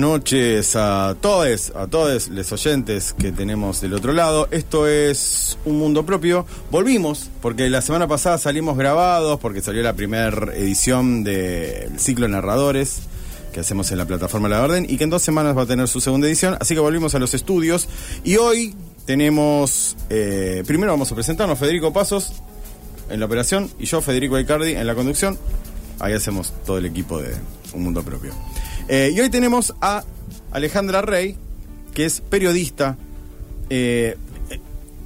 noches a todos, a todos los oyentes que tenemos del otro lado. Esto es Un Mundo Propio. Volvimos, porque la semana pasada salimos grabados, porque salió la primera edición del ciclo Narradores que hacemos en la plataforma La Orden y que en dos semanas va a tener su segunda edición. Así que volvimos a los estudios y hoy tenemos, eh, primero vamos a presentarnos Federico Pasos en la operación y yo, Federico Icardi, en la conducción. Ahí hacemos todo el equipo de Un Mundo Propio. Eh, y hoy tenemos a Alejandra Rey, que es periodista, eh,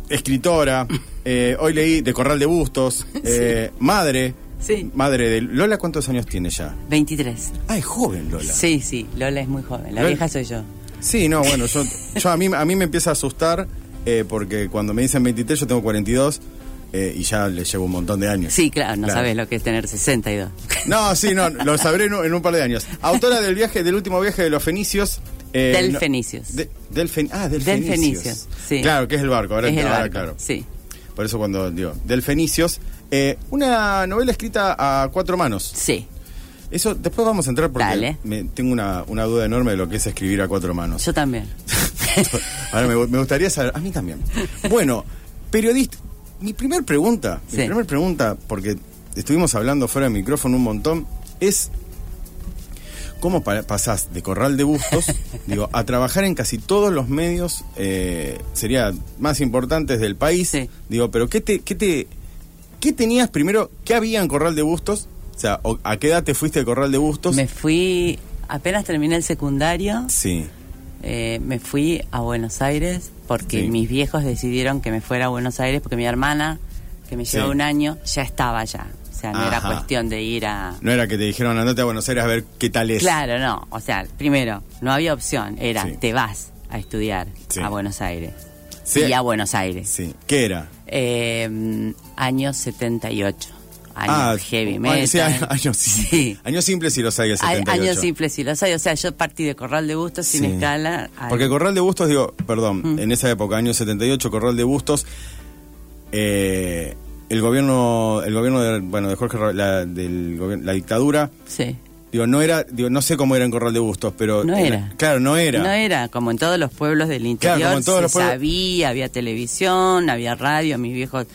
escritora, eh, hoy leí de Corral de Bustos, madre. Sí. Madre de Lola, ¿cuántos años tiene ya? 23. Ah, es joven Lola. Sí, sí, Lola es muy joven. La Lola- vieja soy yo. Sí, no, bueno, yo, yo a, mí, a mí me empieza a asustar porque cuando me dicen 23 yo tengo 42 eh, y ya le llevo un montón de años. Sí, claro, no Claro. sabes lo que es tener 62. No, sí, no, lo sabré en un, par de años. Autora del viaje, del último viaje de los fenicios. eh, Del no- Fenicios. de- del fen- ah, del, Del Fenicios. Sí. Claro, que es el barco, ahora, es el ahora, barco, claro. Sí. Por eso cuando digo, del Fenicios. eh, una novela escrita a cuatro manos. Sí. Eso después vamos a entrar porque Dale. me- tengo una, una duda enorme de lo que es escribir a cuatro manos. Yo también. Ahora me, me gustaría saber, a mí también. Bueno, periodista, mi primer pregunta, mi primer pregunta, porque estuvimos hablando fuera del micrófono un montón, es cómo pa- pasás de Corral de Bustos, digo, a trabajar en casi todos los medios, eh, sería más importantes del país, Sí. digo, pero ¿qué te, qué te, qué tenías primero, qué había en Corral de Bustos? O sea, ¿a qué edad te fuiste de Corral de Bustos? Me fui, apenas terminé el secundario, Sí, eh, me fui a Buenos Aires porque Sí. mis viejos decidieron que me fuera a Buenos Aires porque mi hermana, que me llevaba Sí. un año, ya estaba allá. O sea, no era cuestión de ir a... no era que te dijeron andate a Buenos Aires a ver qué tal es. Claro, no. O sea, primero, no había opción. Era, Sí. te vas a estudiar a Buenos Aires. Sí. Y a Buenos Aires. Sí, ¿qué era? Eh, año 78. Año Ah, heavy metal. sí, años, años, Sí. años simples y los hay el A- 78. Años simples y los hay. O sea, yo partí de Corral de Bustos sin Sí. escala. al- Porque Corral de Bustos, digo, perdón, Mm. en esa época, años 78, Corral de Bustos, eh, el gobierno, el gobierno de, bueno, de Jorge, la, del la dictadura, Sí. digo, no era, digo, no sé cómo era en Corral de Bustos, pero... No era. Claro, no era. No era, como en todos los pueblos del Claro, interior, como en todos se los pueblos- sabía, había televisión, había radio, mis viejos...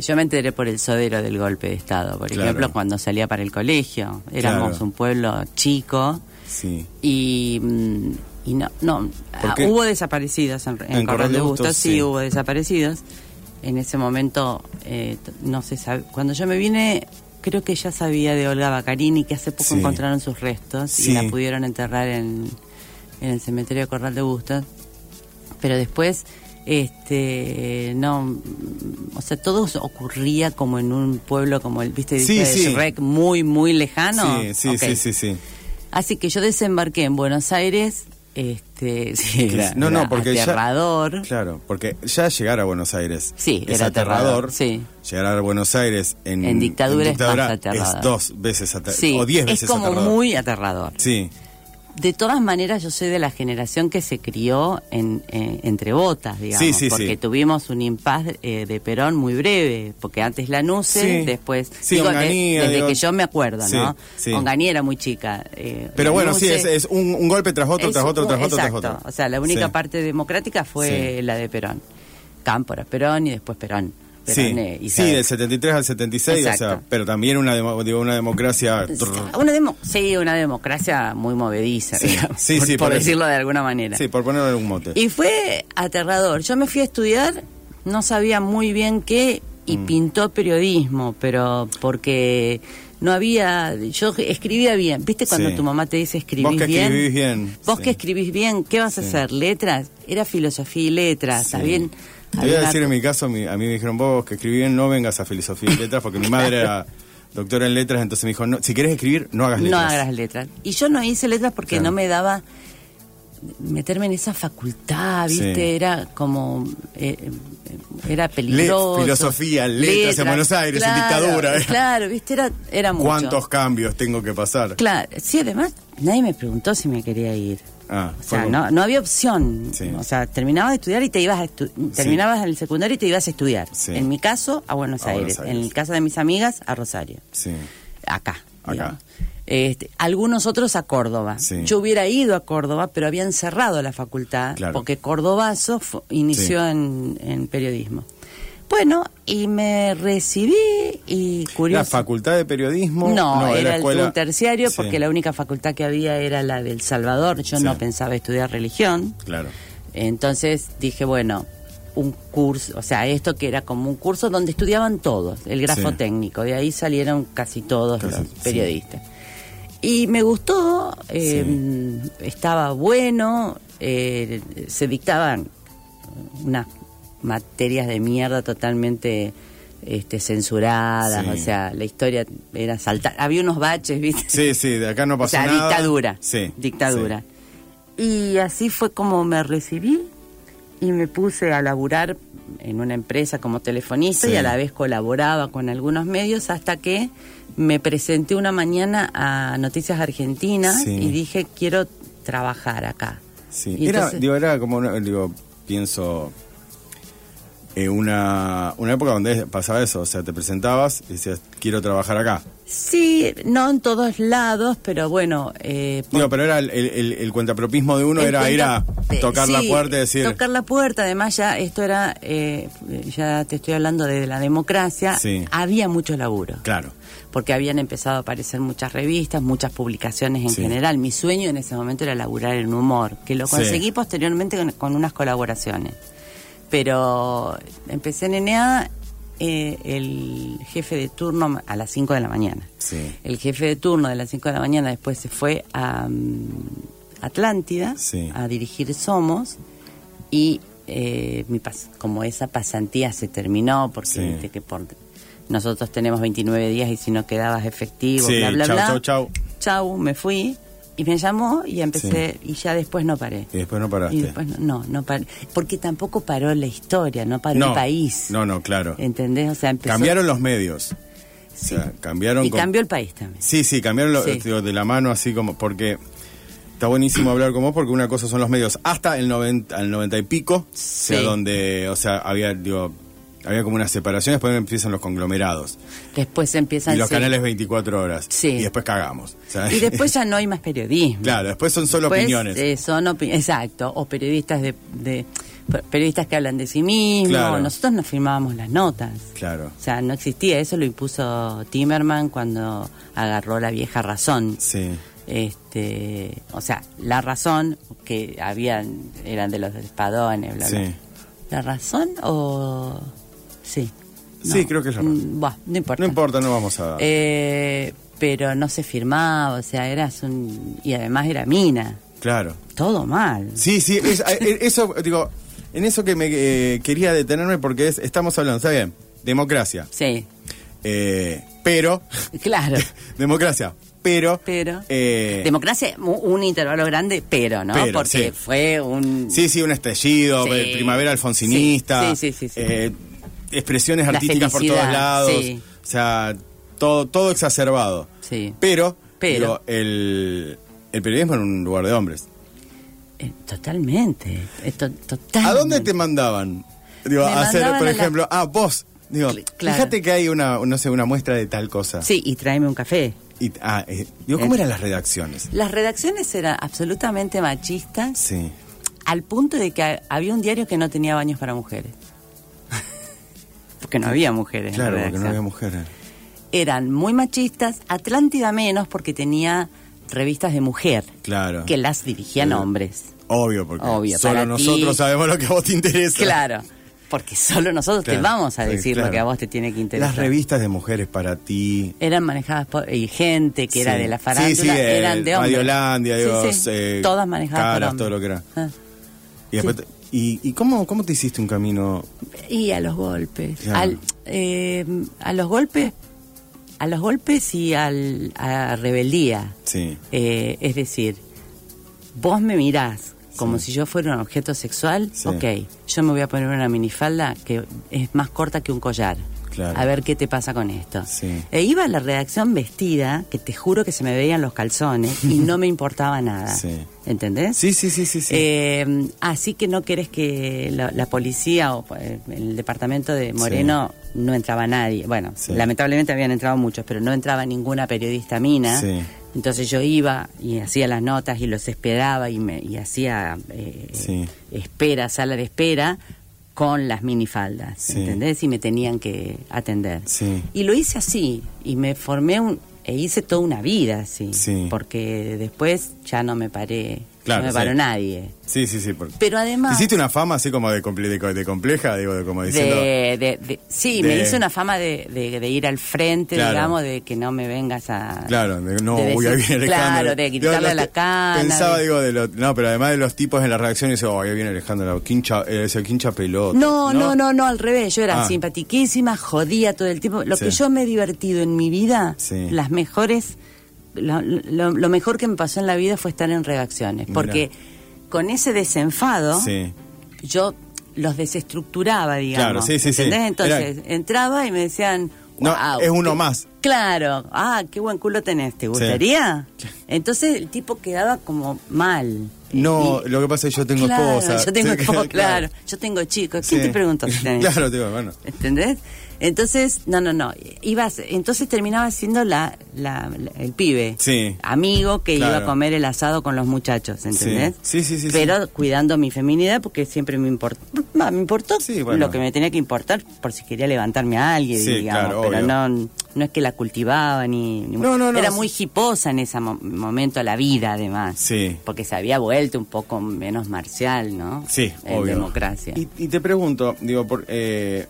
Yo me enteré por el sodero del golpe de Estado, por Claro. ejemplo, cuando salía para el colegio. Éramos Claro. un pueblo chico Sí. y, mm, y no, no ¿Por ah, hubo desaparecidos en, en En Corral de Bustos, sí, sí. hubo desaparecidos. En ese momento, eh, no se sabe. Cuando yo me vine, creo que ya sabía de Olga Bacarini, que hace poco Sí. encontraron sus restos Sí. y la pudieron enterrar en, en el cementerio de Corral de Bustos. Pero después, este, no, o sea, todo ocurría como en un pueblo como el, viste, Sí, de sí. Shrek, muy, muy lejano. Sí, sí, sí, sí, sí. Así que yo desembarqué en Buenos Aires, este, sí, era, no, no, porque ya- aterrador. Claro, porque ya llegar a Buenos Aires Sí, es era aterrador. aterrador, sí. Llegar a Buenos Aires en, En dictadura es más aterrador. es dos veces aterrador. Sí, o diez es como aterrador. muy aterrador. Sí, De todas maneras, yo soy de la generación que se crió en, eh, entre botas, digamos, Sí, sí, porque sí. tuvimos un impas eh, de Perón muy breve, porque antes la NUCE, después, Sí, digo, de- Onganía, desde digo- que yo me acuerdo, ¿no? sí. Onganía era muy chica. eh, pero bueno, sí, es, es un, un golpe tras otro, tras otro, tras otro, tras otro. O sea, la única parte democrática fue la de Perón. Cámpora, Perón y después Perón. Sí, eh, sí, Isabel. del 73 al 76, o sea, Exacto. pero también una, digo, una democracia... Una demo- sí, una democracia muy movediza, Sí, digamos, sí, por, sí, decirlo de alguna manera. Sí, por ponerle algún mote. Y fue aterrador. Yo me fui a estudiar, no sabía muy bien qué, y Mm. pintó periodismo, pero porque no había. Yo escribía bien. ¿Viste cuando Sí. tu mamá te dice escribís Vos que bien? escribís bien, Vos sí. que escribís bien, ¿qué vas a Sí. hacer? ¿Letras? Era filosofía y letras, ¿está Sí. bien? Te voy a decir en mi caso, mi- a mí me dijeron, vos que escribí bien, no vengas a filosofía y letras, porque mi madre era doctora en letras, entonces me dijo, no, si quieres escribir, no hagas No letras. hagas letras. Y yo no hice letras porque Claro. no me daba meterme en esa facultad, ¿viste? Sí. Era como... eh, eh, era peligroso. filosofía, letras en Buenos Aires, en dictadura. Claro, ¿viste? Era, era mucho. ¿Cuántos cambios tengo que pasar? Claro, sí, además nadie me preguntó si me quería ir. Ah, O sea, no, no había opción. Sí. O sea, terminabas de estudiar y te ibas a estu- terminabas el secundario y te ibas a estudiar. Sí. En mi caso, a Buenos, A Aires. Buenos Aires. En el caso de mis amigas, a Rosario. Sí. Acá. acá. Este, algunos otros a Córdoba. Yo hubiera ido a Córdoba, pero habían cerrado la facultad Claro. porque Cordobazo inició en periodismo. Bueno, y me recibí y La curioso. facultad de periodismo. No, era la el- escuela. un terciario Sí, porque la única facultad que había era la del Salvador. Yo Sí. no pensaba estudiar religión. Claro. Entonces dije, bueno, un curso, o sea, esto que era como un curso donde estudiaban todos, el grafo Sí. técnico, de ahí salieron casi todos Casi, los periodistas. Y me gustó, eh, estaba bueno, eh, se dictaban unas materias de mierda totalmente este, censuradas, Sí. o sea, la historia era saltar, había unos baches, ¿viste? Sí, sí, de acá no O pasó sea, nada. dictadura. Sí. Dictadura. Y así fue como me recibí y me puse a laburar en una empresa como telefonista Sí. y a la vez colaboraba con algunos medios hasta que me presenté una mañana a Noticias Argentinas y dije, quiero trabajar acá. Sí, Y era, entonces- digo, era como, una- digo, pienso, eh, una, una época donde pasaba eso, o sea, te presentabas y decías, quiero trabajar acá. Sí, no en todos lados, pero bueno... eh, por- Digo, pero era el, el, el cuentapropismo de uno, El era ir a tocar la puerta y decir, Tocar la puerta, además ya esto era, eh, ya te estoy hablando de la democracia, Sí. había mucho laburo. claro, Porque habían empezado a aparecer muchas revistas, muchas publicaciones en Sí. general. Mi sueño en ese momento era laburar en humor, que lo conseguí posteriormente con, con unas colaboraciones. Pero empecé en ENEA, eh, el jefe de turno a las 5 de la mañana. sí, El jefe de turno de las 5 de la mañana después se fue a mm, Atlántida Sí. a dirigir Somos y eh, mi pas- como esa pasantía se terminó porque Sí. viste que por nosotros tenemos 29 días y si no quedabas efectivo, Sí, bla, bla, chau, bla. chau, chau. Chau, me fui y me llamó y empecé y ya después no paré. y después no paraste. Y después no, no, no paré. Porque tampoco paró la historia, no paró no, el país. no, no, claro. ¿Entendés? O sea, empezó... Cambiaron los medios. Sí. O sea, cambiaron Y con- cambió el país también. Sí, sí, cambiaron lo- Sí. digo, de la mano así como porque está buenísimo hablar con vos porque una cosa son los medios hasta el 90, al 90 y pico, o sea, donde, o sea, había digo, había como una separación, después empiezan los conglomerados Después empiezan y los canales 24 horas Sí. y después cagamos. Y después ya no hay más periodismo. claro, después son solo Después, opiniones. eh, son opi- exacto, o periodistas de, de- periodistas que hablan de sí mismos. Claro. Nosotros no firmábamos las notas. Claro. O sea, no existía, eso lo impuso Timerman cuando agarró la vieja razón. Sí. Este, o sea, la razón que habían eran de los espadones, bla bla. Sí. ¿La razón o sí? Sí, creo que es la razón. Mm, no importa. No importa, no vamos a Eh, pero no se firmaba, o sea, eras un... Y además era mina. Claro. Todo mal. Sí, sí, es- eh, eso, digo, en eso que me eh, quería detenerme porque es, estamos hablando, está bien, democracia, Sí, eh, pero, claro. democracia, pero, Pero... eh, Democracia, un intervalo grande, pero, ¿no? Pero, Porque sí. fue un... sí, sí, un estallido, Sí. primavera alfonsinista, Sí, sí, sí, sí, sí. eh, expresiones La artísticas por todos lados, sí. o sea, todo, todo exacerbado, Sí. pero, Pero. digo, el, el periodismo en un lugar de hombres. Eh, totalmente. Esto, totalmente. ¿A dónde te mandaban? Digo, a hacer, por a la- ejemplo, ah, vos, digo, claro. fíjate que hay una, no sé, una muestra de tal cosa. Sí, y tráeme un café. Y, ah, eh, digo, ¿cómo Eh. eran las redacciones? Las redacciones eran absolutamente machistas Sí. al punto de que ha- había un diario que no tenía baños para mujeres. Porque no había mujeres. en la Claro, porque no había mujeres. Eran muy machistas, Atlántida menos porque tenía revistas de mujer Claro. que las dirigían hombres. Obvio, porque Obvio, solo nosotros ti- sabemos lo que a vos te interesa. Claro, porque solo nosotros Claro, te vamos a sí, decir lo que a vos te tiene que interesar. Las revistas de mujeres para ti. eran manejadas por y gente que era de la farándula, sí, eran de hombres. Radiolandia, sí, eh, todas manejadas por Caras, hombres. todo lo que era. Ah. Y, después y, y cómo, cómo te hiciste un camino? Y a los golpes. Claro. Al, eh, a los golpes, a los golpes y al, a rebeldía. Sí. Eh, es decir, vos me mirás como Sí. si yo fuera un objeto sexual, Sí. ok, yo me voy a poner una minifalda que es más corta que un collar. Claro. a ver qué te pasa con esto. Sí. E iba a la redacción vestida, que te juro que se me veían los calzones y no me importaba nada. Sí. ¿Entendés? Sí, sí, sí, sí. sí. Eh, así que no querés que la, la policía o eh, el departamento de Moreno no entraba nadie. Bueno, lamentablemente habían entrado muchos, pero no entraba ninguna periodista mina. Entonces yo iba y hacía las notas y los esperaba y, me, y hacía eh, espera, sala de espera con las minifaldas, Sí. ¿entendés? Y me tenían que atender. Sí. Y lo hice así y me formé un e hice toda una vida así, Sí. porque después ya no me paré, Claro, no me sí. paró nadie. Sí, sí, sí. porque- Pero además ¿Hiciste una fama así como de, comple- de, de compleja? Digo, de como diciendo... de, sí, me hice una fama de, ir al frente, Claro. digamos, de que no me vengas a... Claro, de, no, ahí decir- viene Alejandro. Claro, de quitarle la cana. Pensaba, digo, de los, no, pero además de los tipos en la redacción, dice, oh, ahí viene Alejandro, quincha, eh, ese quincha pelota. No, no, no, no, al revés. Yo era Ah. simpatiquísima, jodía todo el tiempo. Lo Sí. que yo me he divertido en mi vida, Sí. las mejores, lo, lo- lo mejor que me pasó en la vida fue estar en redacciones. Porque con ese desenfado, Sí. yo los desestructuraba, digamos. Claro, sí, sí, sí. ¿entendés? Entonces, entraba y me decían... No, "Guau, es uno qué- más. Claro, ah, qué buen culo tenés, ¿te gustaría? Entonces el tipo quedaba como mal. No, Y- lo que pasa es que yo tengo Claro, esposa. Yo tengo Sí, esposa, claro. Yo tengo chicos. ¿Quién Sí. te preguntó si tenés? Claro, digo, bueno. ¿Entendés? Entonces, no, no, no. Ibas, entonces terminaba siendo la, la- la- el pibe. Sí. Amigo que Claro. iba a comer el asado con los muchachos, ¿entendés? Sí, sí, sí, sí, Pero cuidando mi feminidad porque siempre me importó. Me importó Sí, bueno. lo que me tenía que importar por si quería levantarme a alguien, digamos. claro, pero obvio. no, no es que la cultivaba ni. ni- No, no, no, Era muy hiposa en ese mo- momento la vida, además. Sí. Porque se había vuelto un poco menos marcial, ¿no? Sí, En obvio. democracia. Y, y te pregunto, digo, por, eh,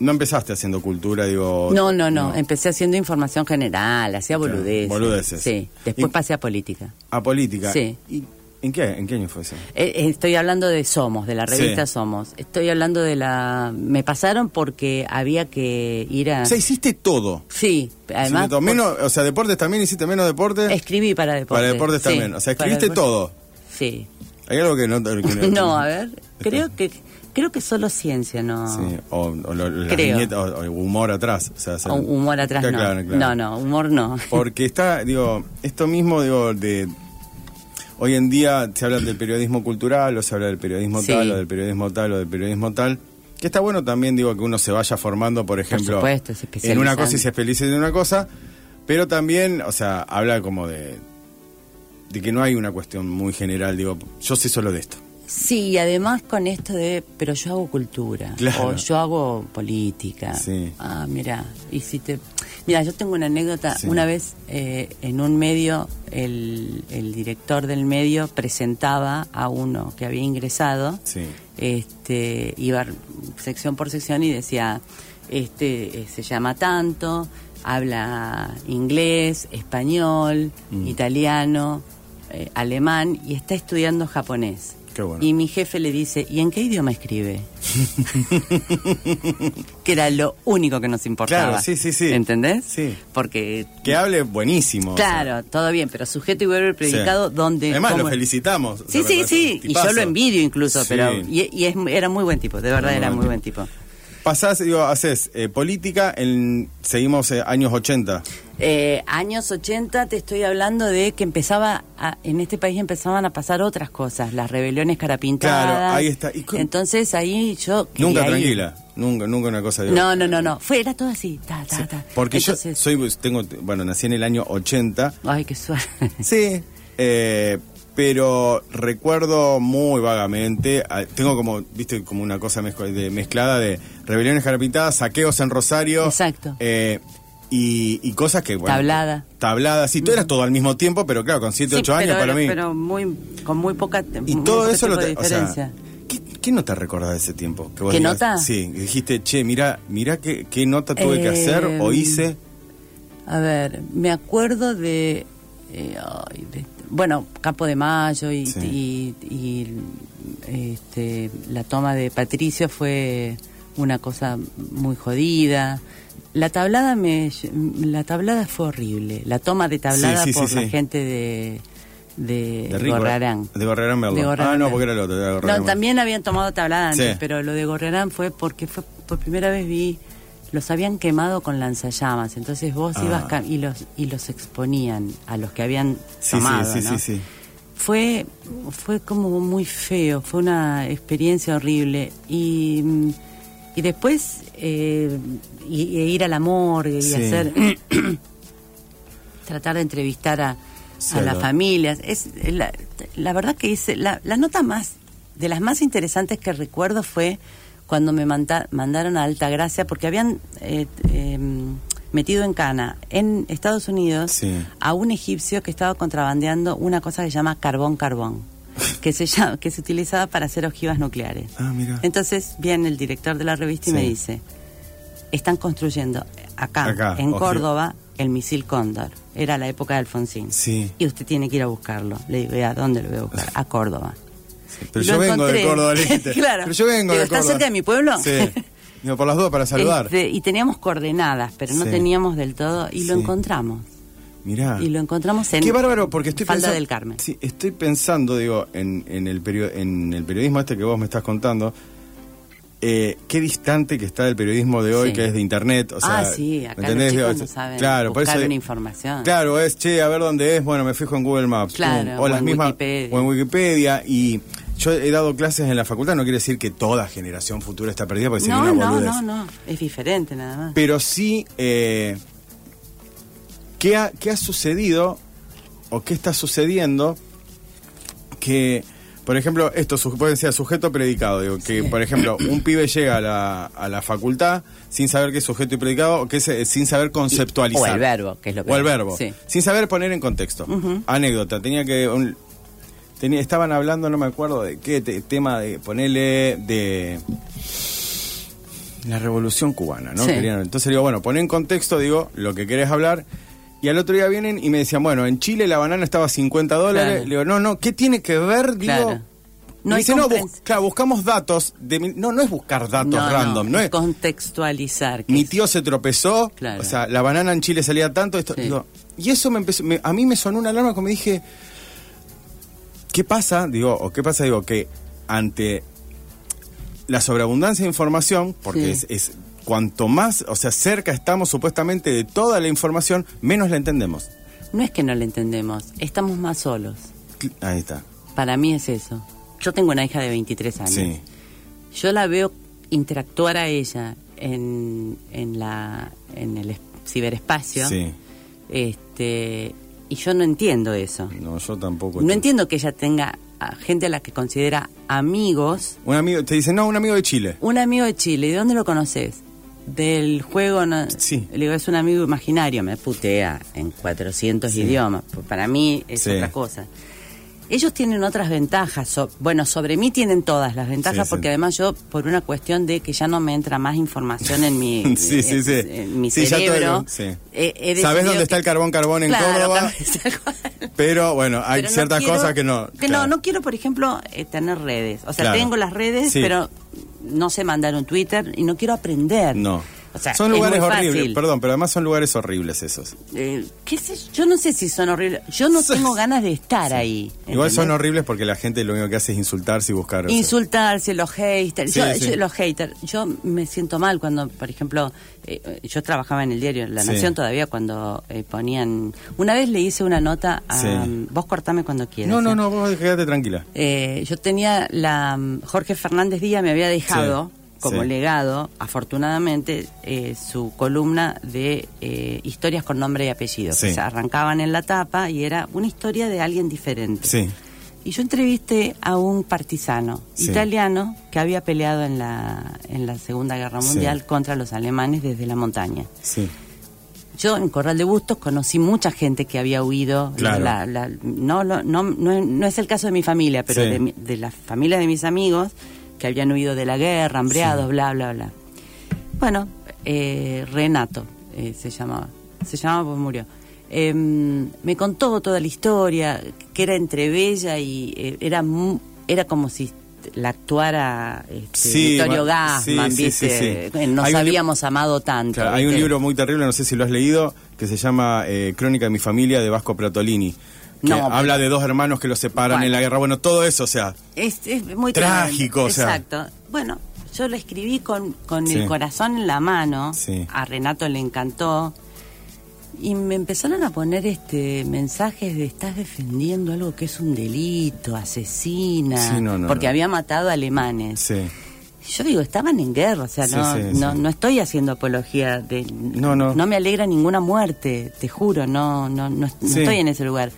no empezaste haciendo cultura, digo. No, no, no, Empecé haciendo información general, hacía boludeces. boludeces. Sí. Después Y- pasé a política. A política. Sí. ¿Y en qué? ¿En qué año fue eso? Eh, eh, Estoy hablando de Somos, de la revista Sí. Somos. Estoy hablando de la. Me pasaron porque había que ir a. O sea, hiciste todo. Sí, además. Todo. Menos, o sea, deportes también hiciste menos deporte. Escribí para deportes. Para deportes sí, también. O sea, escribiste deportes. todo. Sí. Hay algo que no. que No, a ver. Creo que creo que solo ciencia, no. Sí, o, o lo- Creo. viñetas, o, o humor atrás. O sea, hacer- O humor atrás Claro, no. claro, claro. No, no, humor no. Porque está, digo, esto mismo, digo, de. Hoy en día se habla del periodismo cultural, o se habla del periodismo Sí. tal, o del periodismo tal, o del periodismo tal. Que está bueno también, digo, que uno se vaya formando, por ejemplo, supuesto, se en una cosa y se especialice en una cosa, pero también, o sea, habla como de, de que no hay una cuestión muy general, digo, yo sé solo de esto. Sí, y además con esto de, pero yo hago cultura, Claro. o yo hago política. Sí. Ah, mira, y si te... Mira, yo tengo una anécdota. Sí. Una vez eh, en un medio, el, el director del medio presentaba a uno que había ingresado, Sí. este, iba sección por sección y decía, este eh, se llama tanto, habla inglés, español, Mm. italiano, eh, alemán y está estudiando japonés. Qué bueno. Y mi jefe le dice, ¿y en qué idioma escribe? que era lo único que nos importaba. Claro, sí, sí, sí. ¿Entendés? Sí. Porque, Que hable buenísimo. o sea. claro, todo bien, pero sujeto y verbo predicado, Sí. ¿dónde? Además, cómo- lo felicitamos. Sí, sí, sí. Y yo lo envidio incluso, Sí. pero. Y, y es, era muy buen tipo, de verdad Muy era muy buen tipo. Pasás, digo, haces eh, política, en, seguimos eh, años 80. Eh, años 80 te estoy hablando de que empezaba a- en este país empezaban a pasar otras cosas, las rebeliones carapintadas. Claro, ahí está. ¿Y con- Entonces ahí yo Nunca tranquila, nunca, nunca una cosa de No, no, no, no, fue era todo así, ta, ta, Sí, ta. Porque Entonces, yo soy, tengo, bueno, nací en el año 80. ay, qué suerte. Sí. eh, pero recuerdo muy vagamente, ah, tengo como, viste, como una cosa mezcla- de- mezclada de rebeliones carapintadas, saqueos en Rosario. Exacto. eh, y, y cosas que, bueno. Tablada. Tablada, sí, todo era todo al mismo tiempo, pero claro, con 7, Sí, 8 años para mí. Pero muy, con muy poca Y muy todo eso lo te, o sea. ¿qué, qué nota recordás de ese tiempo? Que vos ¿Qué digas, nota? Sí, dijiste, che, mira, mira qué, qué nota tuve que Eh, hacer o hice. A ver, me acuerdo de, eh, ay, de- bueno, Campo de Mayo y, Sí. y- y, este, la toma de Patricio fue una cosa muy jodida. La tablada me, la tablada fue horrible. La toma de tablada Sí, sí, sí, por la gente de de, De Gorrarán. De Gorrarán. De Gorrarán Ah, no, porque era el otro. Era No, Gorrarán también habían tomado tablada antes, Sí. pero lo de Gorrerán fue porque fue por primera vez vi los habían quemado con lanzallamas. Entonces vos Ah. ibas y los y los exponían a los que habían tomado, sí, sí, ¿no? sí, sí. Fue fue como muy feo, fue una experiencia horrible y mm, y después eh, y, y ir a la morgue y Sí. hacer tratar de entrevistar a, a las familias. Es la, la verdad que hice la, la nota más de las más interesantes que recuerdo fue cuando me manda- mandaron a Alta Gracia porque habían eh, eh, metido en cana en Estados Unidos Sí. a un egipcio que estaba contrabandeando una cosa que se llama carbón carbón que se llama, que se utilizaba para hacer ojivas nucleares. Ah, mira. Entonces viene el director de la revista y Sí. me dice, están construyendo acá, Acá, en Córdoba, el misil Cóndor. Era la época de Alfonsín. Sí. Y usted tiene que ir a buscarlo. Le digo, ¿y ¿a dónde lo voy a buscar? A Córdoba. Pero yo vengo de. Córdoba. Pero yo vengo de ¿está Córdoba. cerca de mi pueblo? Sí. Digo, por las dudas para saludar. Este, y teníamos coordenadas, pero no Sí. teníamos del todo. Y lo encontramos. Mirá. Y lo encontramos en Qué bárbaro, porque estoy Falda pensando. del Carmen. Sí, estoy pensando, digo, en, en, el en el periodismo este que vos me estás contando. Eh, qué distante que está del periodismo de hoy, Sí. que es de internet. O sea, ah, sí, acá ¿me los chicos no saben claro, por buscar eso, una información. Claro, es, che, a ver dónde es, bueno, me fijo en Google Maps. Claro, o las en mismas, Wikipedia. O en Wikipedia. Y yo he dado clases en la facultad, no quiere decir que toda generación futura está perdida, porque sería no, una no, boludez. no, no. Es diferente nada más. Pero sí, eh, ¿qué, ha, ¿qué ha sucedido o qué está sucediendo que, por ejemplo, esto su- puede ser sujeto predicado? Digo, que, por ejemplo, un pibe llega a la, a la facultad sin saber qué es sujeto y predicado o que es, eh, sin saber conceptualizar. o el verbo, que es lo O el verbo. Sí. Sin saber poner en contexto. Anécdota, tenía que... un- tenía, estaban hablando, no me acuerdo de qué te- tema de ponerle de la revolución cubana, ¿no? Sí. Querían- entonces digo, bueno, poné en contexto, digo, lo que querés hablar. Y al otro día vienen y me decían, bueno, en Chile la banana estaba a 50 dólares. Claro. Le digo, no, no, ¿qué tiene que ver? Digo, Claro. no dice, no, bus- claro, buscamos datos. De, mi- no, no es buscar datos No, no, random, no, es. contextualizar. Mi es- tío se tropezó, Claro. o sea, la banana en Chile salía tanto. Esto, Sí. digo, y eso me empezó, me- a mí me sonó una alarma como me dije, ¿qué pasa? Digo, o qué pasa, digo, que ante la sobreabundancia de información, porque Sí. es, es cuanto más, o sea, cerca estamos supuestamente de toda la información, menos la entendemos. No es que no le entendemos, estamos más solos. Ahí está. Para mí es eso. Yo tengo una hija de 23 años. Sí. Yo la veo interactuar a ella en, en, la, en el es- ciberespacio. Sí. Este, y yo no entiendo eso. No, yo tampoco. No entiendo que ella tenga a gente a la que considera amigos. Un amigo, te dice, no, un amigo de Chile. Un amigo de Chile, ¿de dónde lo conoces? Del juego, no, Sí. le digo, es un amigo imaginario, me putea en 400 Sí. idiomas. Pues para mí es Sí. otra cosa. Ellos tienen otras ventajas. so- bueno, sobre mí tienen todas las ventajas porque además yo, por una cuestión de que ya no me entra más información en mi, sí. en, en mi cerebro. sí. he- he ¿Sabes dónde está que- el carbón carbón en Claro, Córdoba? Pero bueno, hay Pero no ciertas quiero- cosas que no. Que claro. no, no quiero, por ejemplo, eh, tener redes. O sea, Claro. tengo las redes, pero no sé mandar un Twitter y no quiero aprender. No. O sea, son es lugares horribles, fácil. perdón, pero además son lugares horribles esos. Eh, ¿qué sé yo? No sé si son horribles. Yo no tengo ganas de estar ahí. Igual son horribles porque la gente lo único que hace es insultarse y buscar. o sea, Insultarse, los haters. Sí, yo, sí. yo- los haters. Yo me siento mal cuando, por ejemplo, eh, yo trabajaba en el diario La. Nación todavía cuando eh, ponían. Una vez le hice una nota a. Sí. Vos cortame cuando quieras. no, no, ¿eh? no, vos quédate tranquila. Eh, yo tenía la mm, Jorge Fernández Díaz me había dejado como sí. legado, afortunadamente, eh, su columna de eh, historias con nombre y apellido. Sí. Que se arrancaban en la tapa y era una historia de alguien diferente. Sí. Y yo entrevisté a un partisano italiano que había peleado en la, en la Segunda Guerra. Mundial contra los alemanes desde la montaña. Sí. Yo en Corral de Bustos conocí mucha gente que había huido. Claro. la- la- no, no, no, no, es- el caso de mi familia, pero de, de la familia de mis amigos que habían huido de la guerra, hambreados, Sí. bla, bla, bla. Bueno, eh, Renato eh, se llamaba. Se llamaba porque murió. Eh, me contó toda la historia, que era entre Bella y eh, era, era como si la actuara este, Sí, Vittorio ma- Gassman, sí, ¿viste? sí. Eh, Nos Hay habíamos amado tanto. Claro, hay un libro muy terrible, no sé si lo has leído, que se llama eh, Crónica de mi familia de Vasco Pratolini. Que No, pero- habla de dos hermanos que los separan Bueno. en la guerra. Bueno, todo eso, o sea. Es, es muy Trágico, tremendo. o sea. Exacto. Bueno, yo lo escribí con, con Sí. el corazón en la mano. Sí. A Renato le encantó. Y me empezaron a poner este mensajes de estás defendiendo algo que es un delito, asesina, Sí, no, no, porque no. había matado alemanes. Sí. Yo digo, estaban en guerra, o sea, Sí, no, no, no estoy haciendo apología de... No, no. me alegra ninguna muerte, te juro, no, no, no, no estoy en ese lugar.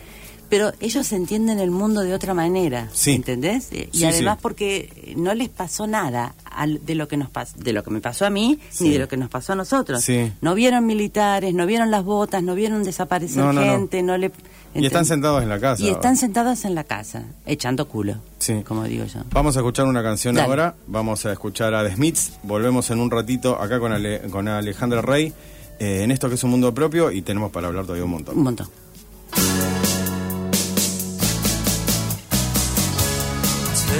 Pero ellos entienden el mundo de otra manera, Sí. ¿entendés? Eh, Y además sí. porque no les pasó nada al- de lo que nos pas- de lo que me pasó a mí ni de lo que nos pasó a nosotros. Sí. No vieron militares, no vieron las botas, no vieron desaparecer No, no, no. gente, no, le Y están sentados en la casa. y están sentados en la casa, echando culo, Sí. como digo yo. Vamos a escuchar una canción Dale. ahora. Vamos a escuchar a The Smiths. Volvemos en un ratito acá con, Ale- con Alejandra Rey. eh, en esto que es un mundo propio y tenemos para hablar todavía un montón. Un montón.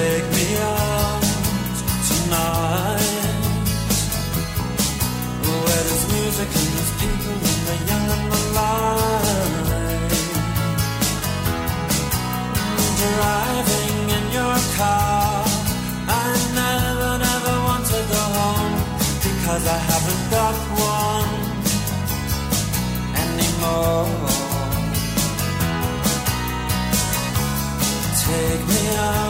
Take me out tonight. Where there's music and there's people and the young and the light Driving in your car. I never, never want to go home Because I haven't got one anymore. Take me out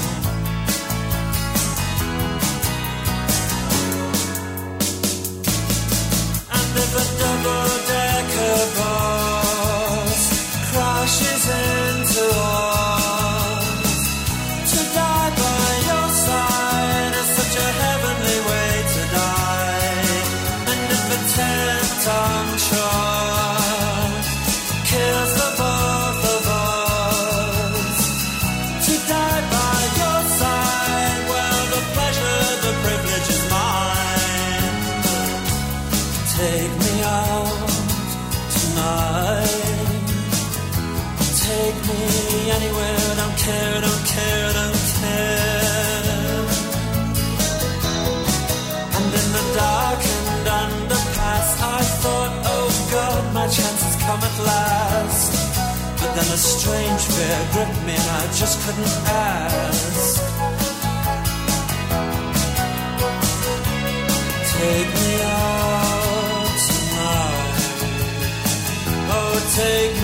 strange fear gripped me and I just couldn't ask. Take me out tonight. Oh, take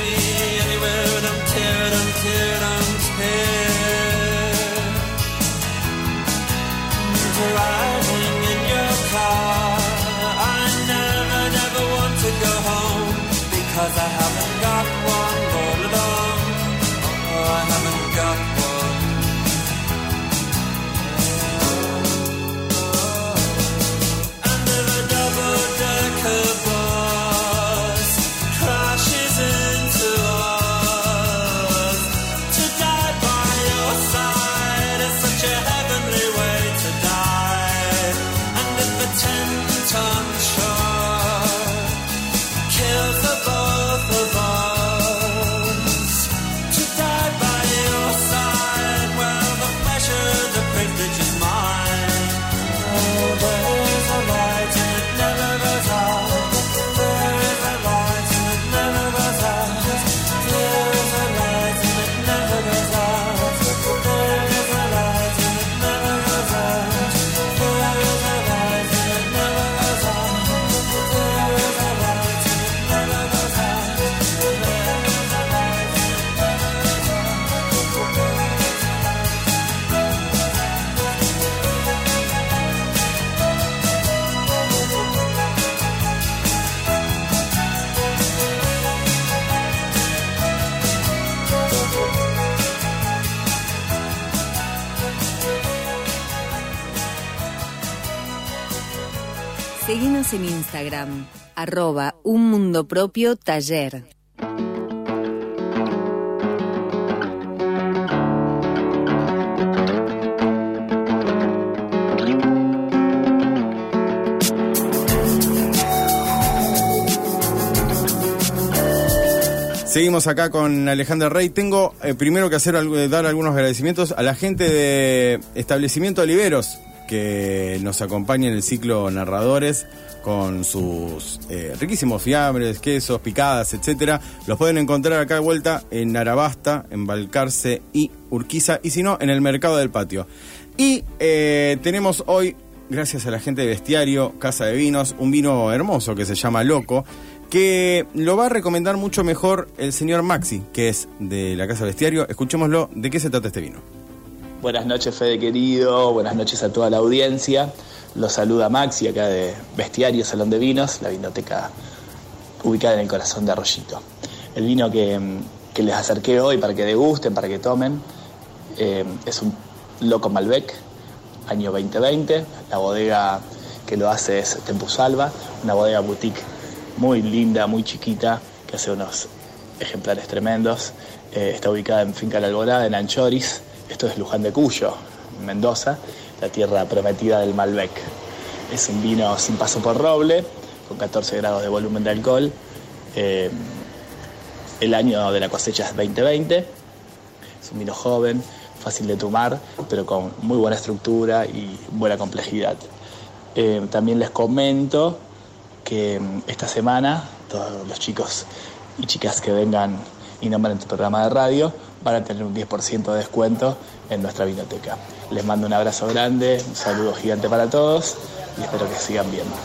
Seguinos en Instagram, arroba un mundo propio taller. Seguimos acá con Alejandra Rey. Tengo eh, primero que hacer eh, dar algunos agradecimientos a la gente de Establecimiento Oliveros que nos acompaña en el ciclo Narradores con sus eh, riquísimos fiambres, quesos, picadas, etcétera. Los pueden encontrar acá de vuelta en Arabasta, en Balcarce y Urquiza, y si no, en el Mercado del Patio. Y eh, tenemos hoy, gracias a la gente de Bestiario, Casa de Vinos, un vino hermoso que se llama Loco, que lo va a recomendar mucho mejor el señor Maxi, que es de la Casa Bestiario. Escuchémoslo, ¿de qué se trata este vino? Buenas noches, Fede querido. Buenas noches a toda la audiencia. Los saluda Maxi, acá de Bestiario Salón de Vinos, la vinoteca ubicada en el corazón de Arroyito. El vino que, les acerqué hoy para que degusten, para que tomen, eh, es un Loco Malbec, año 2020. La bodega que lo hace es Tempusalva, una bodega boutique muy linda, muy chiquita, que hace unos ejemplares tremendos. Eh, está ubicada en Finca La Alborada, en Anchoris. Esto es Luján de Cuyo, Mendoza, la tierra prometida del Malbec. Es un vino sin paso por roble, con 14 grados de volumen de alcohol. Eh, el año de la cosecha es 2020. Es un vino joven, fácil de tomar, pero con muy buena estructura y buena complejidad. Eh, también les comento que mm, esta semana todos los chicos y chicas que vengan y nombran tu programa de radio van a tener un 10% de descuento en nuestra biblioteca. Les mando un abrazo grande, un saludo gigante para todos y espero que sigan viendo.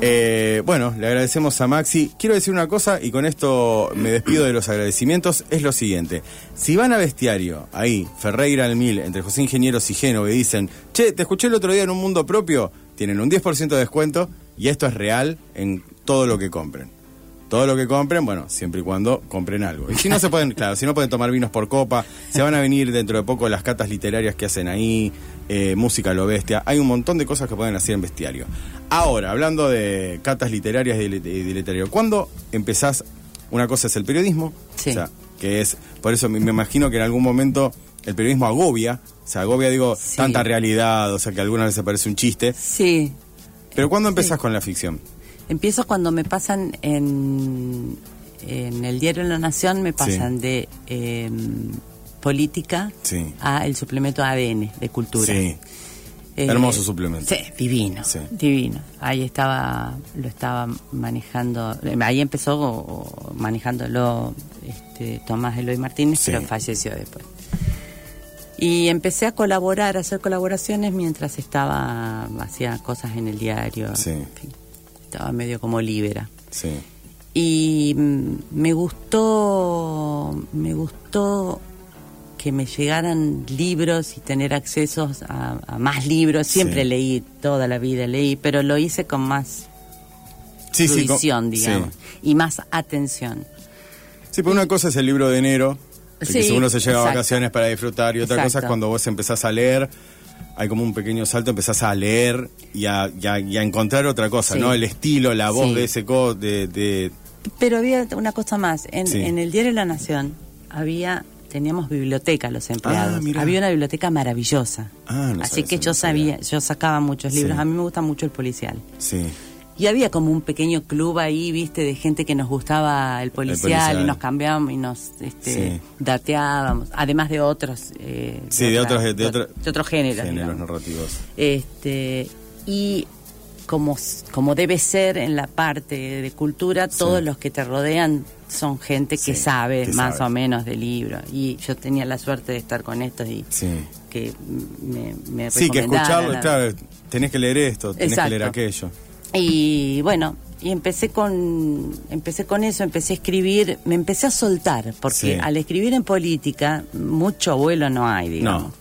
Eh, bueno, le agradecemos a Maxi. Quiero decir una cosa y con esto me despido de los agradecimientos. Es lo siguiente. Si van a Bestiario, ahí, Ferreira al Mil, entre José Ingenieros y Génova, y dicen, che, te escuché el otro día en un mundo propio, tienen un 10% de descuento y esto es real en todo lo que compren. Todo lo que compren, bueno, siempre y cuando compren algo. Y si no se pueden, claro, si no pueden tomar vinos por copa, se van a venir dentro de poco las catas literarias que hacen ahí, eh, música lo bestia. Hay un montón de cosas que pueden hacer en bestiario. Ahora, hablando de catas literarias y de, de- de literario, ¿cuándo empezás? Una cosa es el periodismo, Sí. o sea, que es, por eso me, me imagino que en algún momento el periodismo agobia, o sea, agobia, digo, Sí. tanta realidad, o sea, que alguna vez se parece un chiste. Sí. Pero ¿cuándo empezás Sí. con la ficción? Empiezo cuando me pasan en, en el diario La Nación, me pasan de eh, política Sí. a el suplemento ADN de cultura. Sí. Eh, Hermoso suplemento. Sí, divino, Sí. divino. Ahí estaba, lo estaba manejando, eh, ahí empezó o- manejándolo este, Tomás Eloy Martínez, Sí. pero falleció después. Y empecé a colaborar, a hacer colaboraciones mientras estaba, hacía cosas en el diario. Sí. en fin, estaba medio como libera. Sí. Y mm, me gustó, me gustó que me llegaran libros y tener accesos a, a más libros. Siempre Sí. leí, toda la vida leí, pero lo hice con más Sí, sí, digamos, y más atención. Sí, pero una cosa es el libro de enero, de que uno se llega a vacaciones para disfrutar, y otra cosa es cuando vos empezás a leer, hay como un pequeño salto, empezás a leer y a, y a- y a encontrar otra cosa, Sí. ¿no? El estilo, la voz Sí. de ese co, de, de- Pero había una cosa más. En, Sí. en el diario La Nación había teníamos biblioteca los empleados. Ah, había una biblioteca maravillosa. Ah, no Así que yo sabía. sabía, yo sacaba muchos libros. A mí me gusta mucho el policial. Sí. Y había como un pequeño club ahí, viste, de gente que nos gustaba el policial, policial. y nos cambiábamos y nos este, Sí. dateábamos, además de otros. eh, Sí, de otros- de otro- de otros géneros. Géneros digamos. narrativos. Este, y como, como debe ser en la parte de cultura, todos los que te rodean son gente que Sí, sabe que más o menos de libros. Y yo tenía la suerte de estar con estos y que me, me Sí, que escucharlo, claro, tenés que leer esto, tenés Exacto. que leer aquello. Y bueno, y empecé con empecé con eso, empecé a escribir, me empecé a soltar, porque Sí. al escribir en política mucho vuelo no hay, digamos. No.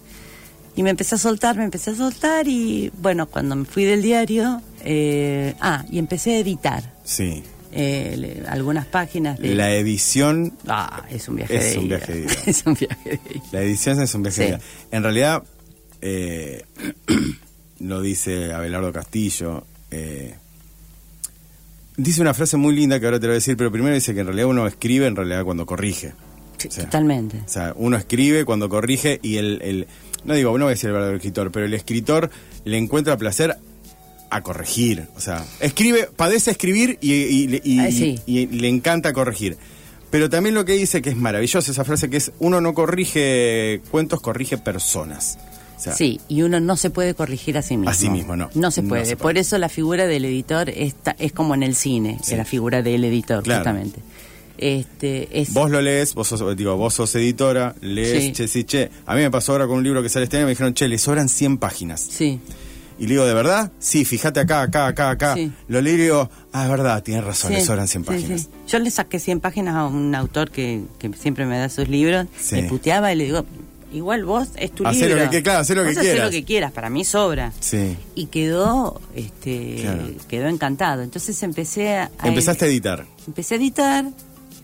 Y me empecé a soltar, me empecé a soltar y bueno, cuando me fui del diario, eh, ah, y empecé a editar Sí. eh, le- algunas páginas de... La edición, Ah, es un viaje Es de un ida. viaje de ida. es un viaje de ida. la edición es un viaje. Sí. de ida. En realidad, eh, lo dice Abelardo Castillo. Eh, dice una frase muy linda que ahora te lo voy a decir, pero primero dice que en realidad uno escribe en realidad cuando corrige. Sí, O sea, Totalmente. O sea, uno escribe cuando corrige y el, el- no digo, no voy a decir el verdadero escritor, pero el escritor le encuentra placer a corregir. O sea, escribe, padece escribir y, y- y- sí. y- y le encanta corregir. Pero también lo que dice que es maravillosa esa frase que es uno no corrige cuentos, corrige personas. O sea, Sí, y uno no se puede corregir a sí mismo. A sí mismo, no. No se No puede. se puede. Por eso la figura del editor está, es como en el cine, Sí. que la figura del editor, Claro. justamente. Este, es, Vos lo lees, vos sos, digo, vos sos editora, lees, Sí. che, sí, che. A mí me pasó ahora con un libro que sale este año, me dijeron, che, le sobran 100 páginas. Sí, Y le digo, ¿de verdad? Sí, fíjate acá, acá, acá, acá. Sí. Lo leí y digo, ah, es verdad, tienes razón, le sobran 100 sí, páginas. Yo le saqué 100 páginas a un autor que, que siempre me da sus libros, me puteaba y le digo, igual vos es tu Hacé lo libro. que- claro, hacé lo que Vos quieras. lo que quieras, para mí sobra. Sí. Y quedó, este, Claro. quedó encantado. Entonces empecé a... Empezaste a editar. Empecé a editar,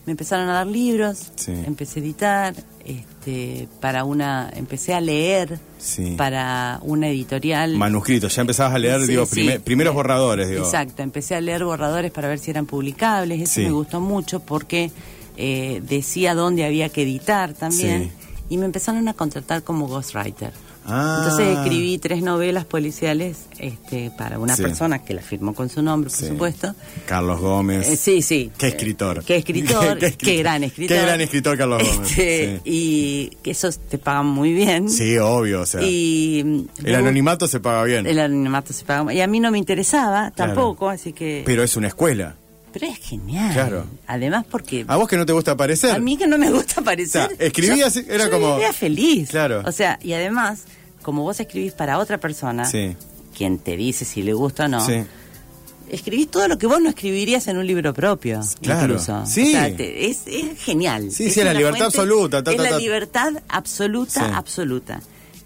me empezaron a dar libros, Sí. empecé a editar, este, para una, empecé a leer Sí. para una editorial. Manuscritos, ya empezabas a leer, Sí, digo, primeros borradores, digo. Exacto, empecé a leer borradores para ver si eran publicables, eso me gustó mucho porque eh, decía dónde había que editar también y me empezaron a contratar como ghostwriter. Ah. Entonces escribí tres novelas policiales este, para una Sí. persona que la firmó con su nombre, por Sí. supuesto. Carlos Gómez. Eh, sí, sí. Qué escritor. Qué escritor, qué, gran escritor. Qué gran escritor Carlos Gómez. Este, Y que esos te pagan muy bien. Sí, obvio, o sea. Y el luego- anonimato se paga bien. El anonimato se paga. Y a mí no me interesaba Claro. tampoco, así que. Pero es una escuela. Pero es genial. Claro. Además, porque. A vos que no te gusta aparecer. A mí que no me gusta aparecer. O sea, escribías, yo- era yo como- vivía feliz. Claro. O sea, y además, como vos escribís para otra persona, Sí. quien te dice si le gusta o no, Sí. escribís todo lo que vos no escribirías en un libro propio. Claro. Incluso. Sí. O sea, te- es, es genial. Sí, sí, es la una libertad absoluta, ta, es ta, la ta. libertad absoluta, Sí. absoluta.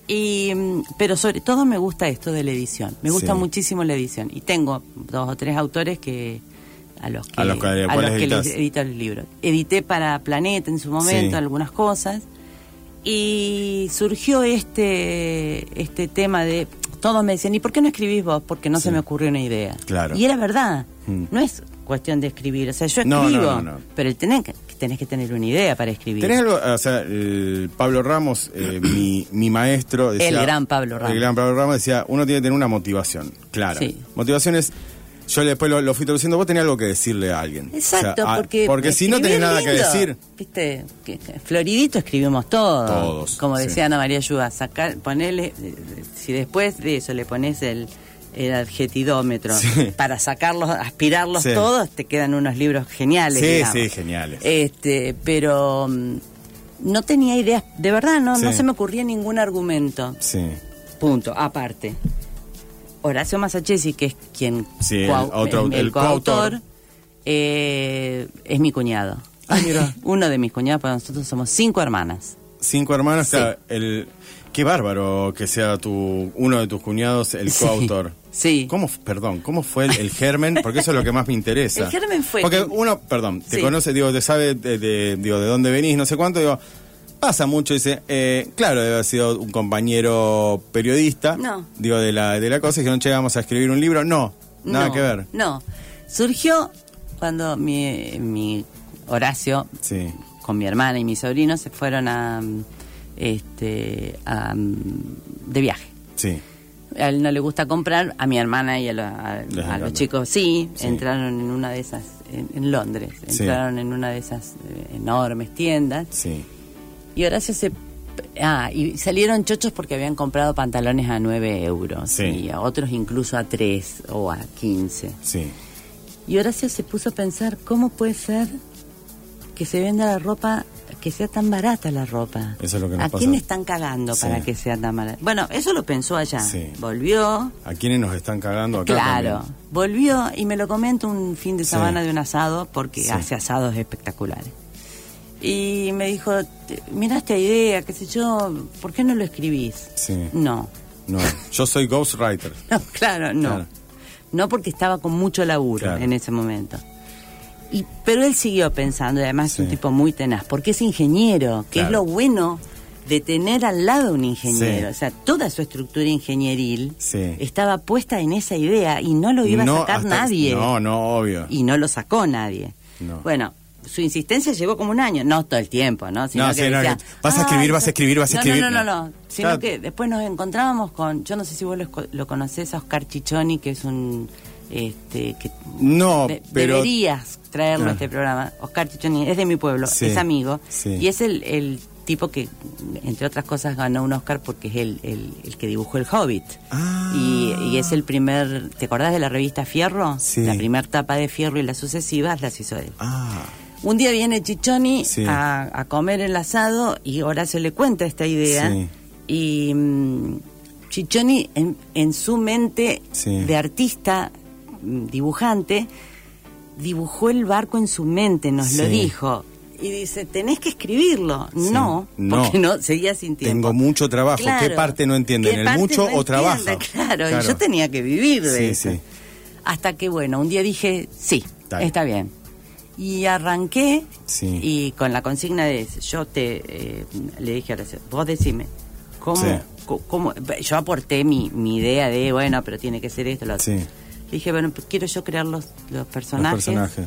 Y, mm, pero sobre todo me gusta esto de la edición. Me gusta Sí. muchísimo la edición. Y tengo dos o tres autores que a los que, A los que- a ¿cuáles los que les edito el libro. Edité para Planeta en su momento Sí. algunas cosas. Y surgió este, este tema de. Todos me decían, ¿y por qué no escribís vos? Porque no Sí. se me ocurrió una idea. Claro. Y era verdad. Mm. No es cuestión de escribir. O sea, yo no, escribo, no, no. pero tenés que, tenés que tener una idea para escribir. ¿Tenés algo? O sea, el Pablo Ramos, eh, mi, mi maestro. Decía, El gran Pablo Ramos. El gran Pablo Ramos decía: uno tiene que tener una motivación clara. Sí. Motivación es. Yo después lo, lo fui traduciendo, vos tenés algo que decirle a alguien. Exacto, O sea, a- porque. porque si no tenés nada que decir. Viste, que- que Floridito escribimos todos. Todos, Como sí. decía Ana María Ayuda, sacar, ponerle. eh, Si después de eso le pones el, el adjetidómetro Sí. para sacarlos, aspirarlos Sí. todos, te quedan unos libros geniales. Sí, digamos. sí, geniales. Este, pero. mm, No tenía ideas, de verdad, no, no Sí. se me ocurría ningún argumento. Sí. Punto, aparte. Horacio Masachesi, que es quien Sí, el coau- otro- el, el coautor, eh, es mi cuñado. Ah, mira. Uno de mis cuñados, porque nosotros somos cinco hermanas. Cinco hermanos, Sí. claro, el qué bárbaro que sea tu uno de tus cuñados el Sí. coautor. Sí. ¿Cómo, perdón, cómo fue el, el germen? Porque eso es lo que más me interesa. El germen fue Porque que- uno, perdón, te Sí. conoce, digo, te sabe de, de- digo, de dónde venís, no sé cuánto, digo, pasa mucho, dice, eh, claro, debe haber sido un compañero periodista, No. digo, de la, de la cosa, y dijeron, che, vamos a escribir un libro. No, nada No, que ver. No. Surgió cuando mi, mi Horacio, Sí, con mi hermana y mi sobrino, se fueron a. Este, a, de viaje. sí, A él no le gusta comprar, a mi hermana y a, lo- a- a los chicos sí, Sí. entraron en una de esas, en, en Londres, Sí. entraron en una de esas eh, enormes tiendas sí. Y Horacio se... Ah, y salieron chochos porque habían comprado pantalones a 9 euros Sí. y a otros incluso a 3 o a 15. Sí, Y Horacio se puso a pensar, ¿cómo puede ser que se venda la ropa, que sea tan barata la ropa? Eso es lo que nos ¿A pasa. quién están cagando Sí. para que sea tan barata? Bueno, eso lo pensó allá. Sí. Volvió, ¿A quiénes nos están cagando acá? Claro, también? volvió y me lo comento un fin de Sí. semana de un asado porque hace asados espectaculares. Y me dijo, "Te- mira esta idea, qué sé yo, ¿por qué no lo escribís? Sí. No, No, yo soy ghostwriter. no, claro, no. Claro. No porque estaba con mucho laburo Claro. en ese momento. Y, pero él siguió pensando, y además es un tipo muy tenaz, porque es ingeniero, que es lo bueno de tener al lado un ingeniero. Sí. O sea, toda su estructura ingenieril Sí. estaba puesta en esa idea y no lo iba a sacar hasta- nadie. No, no, obvio. Y no lo sacó nadie. No. Bueno, su insistencia llevó como un año, no todo el tiempo, ¿no? Sino No, que sí, no, decía, vas a escribir, vas a escribir, vas a escribir. No, no, no, No. no. Sino Claro. que después nos encontrábamos con, yo no sé si vos lo, lo conocés, a Oscar Chichoni, que es un, este, que No, de- pero... deberías traerlo Ah. a este programa. Oscar Chichoni es de mi pueblo, Sí, es amigo, sí. y es el, el tipo que, entre otras cosas, ganó un Oscar porque es el, el, el que dibujó El Hobbit. Ah. Y, y es el primer, ¿te acordás de la revista Fierro? Sí. La primer tapa de Fierro y las sucesivas las hizo él. Ah, Un día viene Chichoni Sí. a, a comer el asado y Horacio le cuenta esta idea. Sí. Y mm, Chichoni, en, en su mente Sí. de artista, mm, dibujante, dibujó el barco en su mente, nos lo dijo. Y dice, tenés que escribirlo. No, No. porque no, seguía sin tiempo. tengo mucho trabajo. ¿Qué Claro. parte no entienden? ¿Qué ¿El mucho no o trabajo? Claro, y yo tenía que vivir de eso. Hasta que, bueno, un día dije, sí, está bien. Y arranqué Sí. y con la consigna de, yo te, eh, le dije a Horacio, vos decime, ¿cómo, Sí. cómo- yo aporté mi, mi idea de, bueno, pero tiene que ser esto, lo otro. Sí. Le dije, bueno, pues quiero yo crear los, los personajes. Los personajes.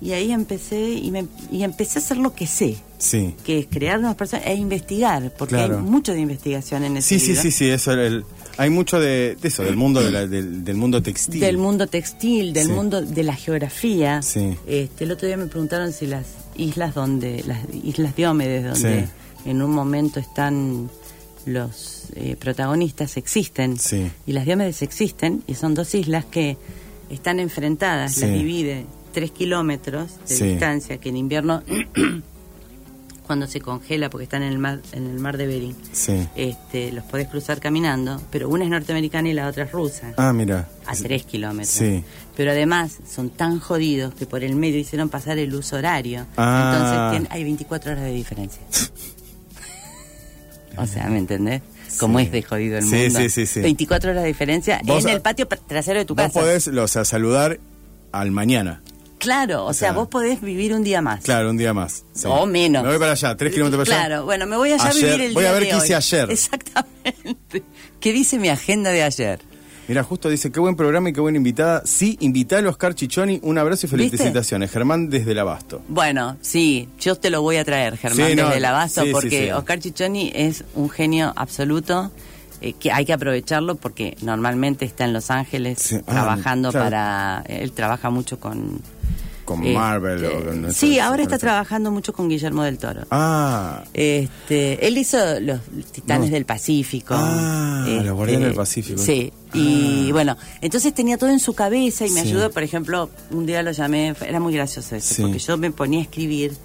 Y ahí empecé y, me, y empecé a hacer lo que sé, Sí. que es crear nuevos personajes e investigar, porque Claro. hay mucho de investigación en ese Sí, sí, libro. sí, sí, eso el... Hay mucho de, de eso, del mundo de la- del, del mundo textil. Del mundo textil, del Sí. mundo de la geografía. Sí. Este, el otro día me preguntaron si las islas donde, las islas Diómedes, donde Sí. en un momento están los eh, protagonistas, existen. Y las Diómedes existen y son dos islas que están enfrentadas, las divide tres kilómetros de distancia, que en invierno, cuando se congela porque están en el mar, en el mar de Bering, Sí. este, los podés cruzar caminando, pero una es norteamericana y la otra es rusa Ah, mira. a tres kilómetros. Sí. Pero además son tan jodidos que por el medio hicieron pasar el uso horario. Ah. Entonces hay 24 horas de diferencia. o sea, ¿me entendés? Como Sí. es de jodido el Sí, mundo. sí, sí, sí. 24 horas de diferencia Vos en el patio pa- trasero de tu Vos casa. podés o sea, saludar al mañana. Claro, o, sea, vos podés vivir un día más. Claro, un día más. Sí. O menos. Me voy para allá, tres kilómetros para allá. Claro, bueno, me voy allá Ayer- a vivir el voy día a ver qué hice ayer. Exactamente. ¿Qué dice mi agenda de ayer? Mira, justo dice, qué buen programa y qué buena invitada. Sí, invitá a Oscar Chichoni. Un abrazo y ¿Viste? felicitaciones. Germán desde el Abasto. Bueno, sí, yo te lo voy a traer, Germán, Sí, no, desde el Abasto, sí, porque. Oscar Chichoni es un genio absoluto. Eh, que hay que aprovecharlo porque normalmente está en Los Ángeles Sí, ah, trabajando claro. para. Él trabaja mucho con. Con este, Marvel. o con sí, ahora está trabajando mucho con Guillermo del Toro. Ah, Este, él hizo los Titanes No. del Pacífico. Ah, este, los Guardianes del Pacífico. Sí, y Ah. bueno, entonces tenía todo en su cabeza y me Sí. ayudó, por ejemplo, un día lo llamé, era muy gracioso eso, Sí. porque yo me ponía a escribir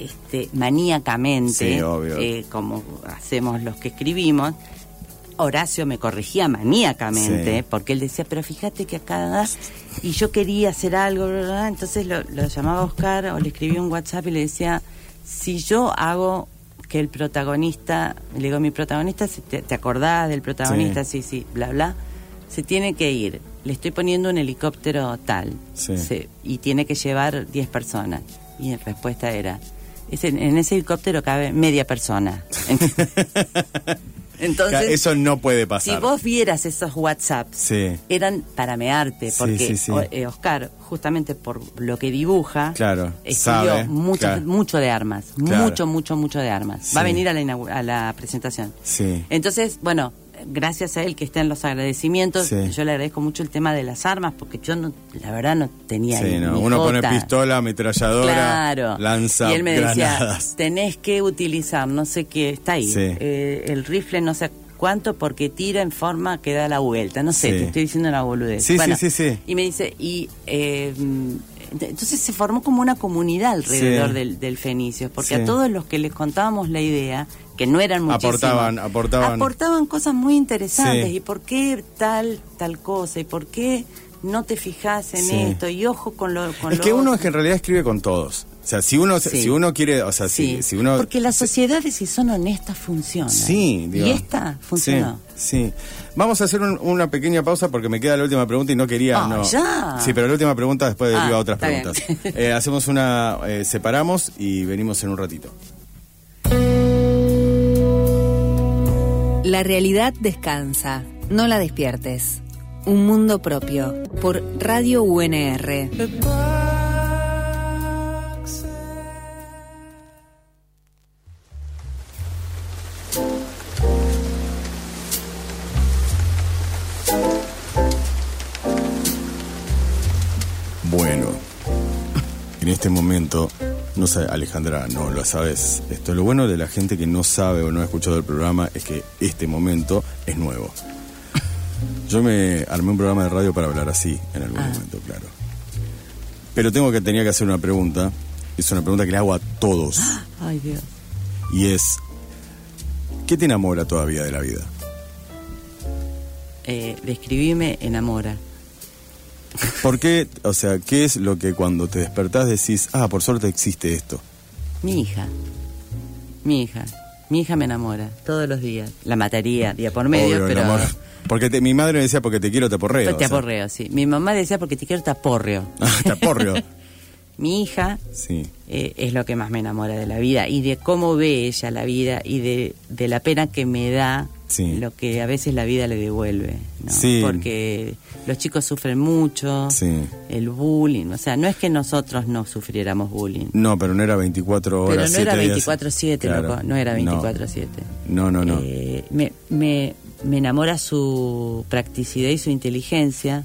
este, maníacamente, Sí, obvio. eh, como hacemos los que escribimos. Horacio me corregía maníacamente, Sí. porque él decía, pero fíjate que acá... Y yo quería hacer algo, bla, bla, bla. entonces lo, lo llamaba a Oscar o le escribía un WhatsApp y le decía, si yo hago que el protagonista, le digo, mi protagonista, te, te acordás del protagonista, sí. sí, bla, bla, se tiene que ir. Le estoy poniendo un helicóptero tal, Sí. se- y tiene que llevar 10 personas. Y la respuesta era, "Ese- en ese helicóptero cabe media persona. Entonces, eso no puede si pasar. vos vieras esos WhatsApps, Sí. eran para mearte, porque sí, sí. o- eh, Oscar, justamente por lo que dibuja, Claro, estudió mucho, claro. mucho de armas, Claro. mucho, mucho, mucho de armas. Va a venir a la, a la presentación. Entonces, bueno, gracias a él que está en los agradecimientos, Sí. yo le agradezco mucho el tema de las armas, porque yo no, la verdad no tenía Sí, ni- no, Uno pone pistola, ametralladora, Claro. lanza y él me granadas. decía, tenés que utilizar, no sé qué, está ahí, Sí. eh, el rifle no sé cuánto porque tira en forma que da la vuelta, no sé, te estoy diciendo una boludez. Sí, sí, sí, sí. Y me dice, y eh, entonces se formó como una comunidad alrededor del, del Fenicios, porque a todos los que les contábamos la idea, que no eran muchísimos, Aportaban, aportaban. aportaban cosas muy interesantes, Sí. y por qué tal, tal cosa, y por qué no te fijas en Sí. esto, y ojo con lo... Con Es lo que uno otro. es que en realidad escribe con todos. O sea, si uno, Sí. si uno quiere, o sea, si, si uno... porque las sociedades, si son honestas, funcionan. Sí, digo. Y esta funcionó. Sí. Vamos a hacer un- una pequeña pausa porque me queda la última pregunta y no quería. Ah, no. ya. Sí, pero la última pregunta después Ah, deriva a otras preguntas. Eh, hacemos una. eh, separamos y venimos en un ratito. La realidad descansa, no la despiertes. Un mundo propio por Radio UNR. Bueno, en este momento no sé, Alejandra, no lo sabes. Esto, lo bueno de la gente que no sabe o no ha escuchado el programa es que este momento es nuevo. Yo me armé un programa de radio para hablar así en algún Ah. momento, claro. Pero tengo que tenía que hacer una pregunta. Es una pregunta que le hago a todos. Ay, Dios. Y es, ¿qué te enamora todavía de la vida? Eh, describime enamora. ¿Por qué? O sea, ¿qué es lo que cuando te despertás decís, ah, por suerte existe esto? Mi hija. Mi hija. Mi hija me enamora todos los días. La mataría día por medio, Obvio, pero. Porque te- mi madre me decía, porque te quiero, te aporreo. Pues te sea. aporreo, sí. Mi mamá decía porque te quiero te aporreo. Ah, te aporreo. Mi hija Sí. eh, es lo que más me enamora de la vida y de cómo ve ella la vida y de, de la pena que me da Sí. lo que a veces la vida le devuelve. ¿no? Sí. Porque los chicos sufren mucho, Sí. el bullying. O sea, no es que nosotros no sufriéramos bullying. No, pero no era 24 horas. Pero no era días. 24-7, Claro. loco. No era 24-7. No, no, no. Eh, me, me, me enamora su practicidad y su inteligencia.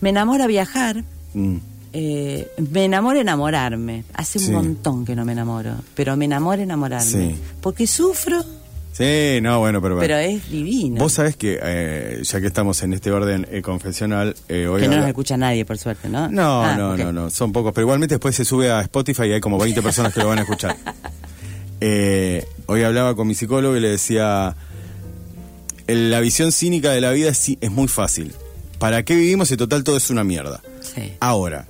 Me enamora viajar. Mm. Eh, me enamora enamorarme. Hace Sí. un montón que no me enamoro. Pero me enamora enamorarme. Sí. Porque sufro, Sí, no, bueno, pero... pero es divino. Vos sabés que, eh, ya que estamos en este orden eh, confesional, eh, hoy que no habla- nos escucha nadie, por suerte, ¿no? No, Ah, no, no, no, son pocos, pero igualmente después se sube a Spotify y hay como 20 personas que lo van a escuchar. Eh, hoy hablaba con mi psicólogo y le decía, la visión cínica de la vida es, sí- es muy fácil. ¿Para qué vivimos si total todo es una mierda? Sí. Ahora,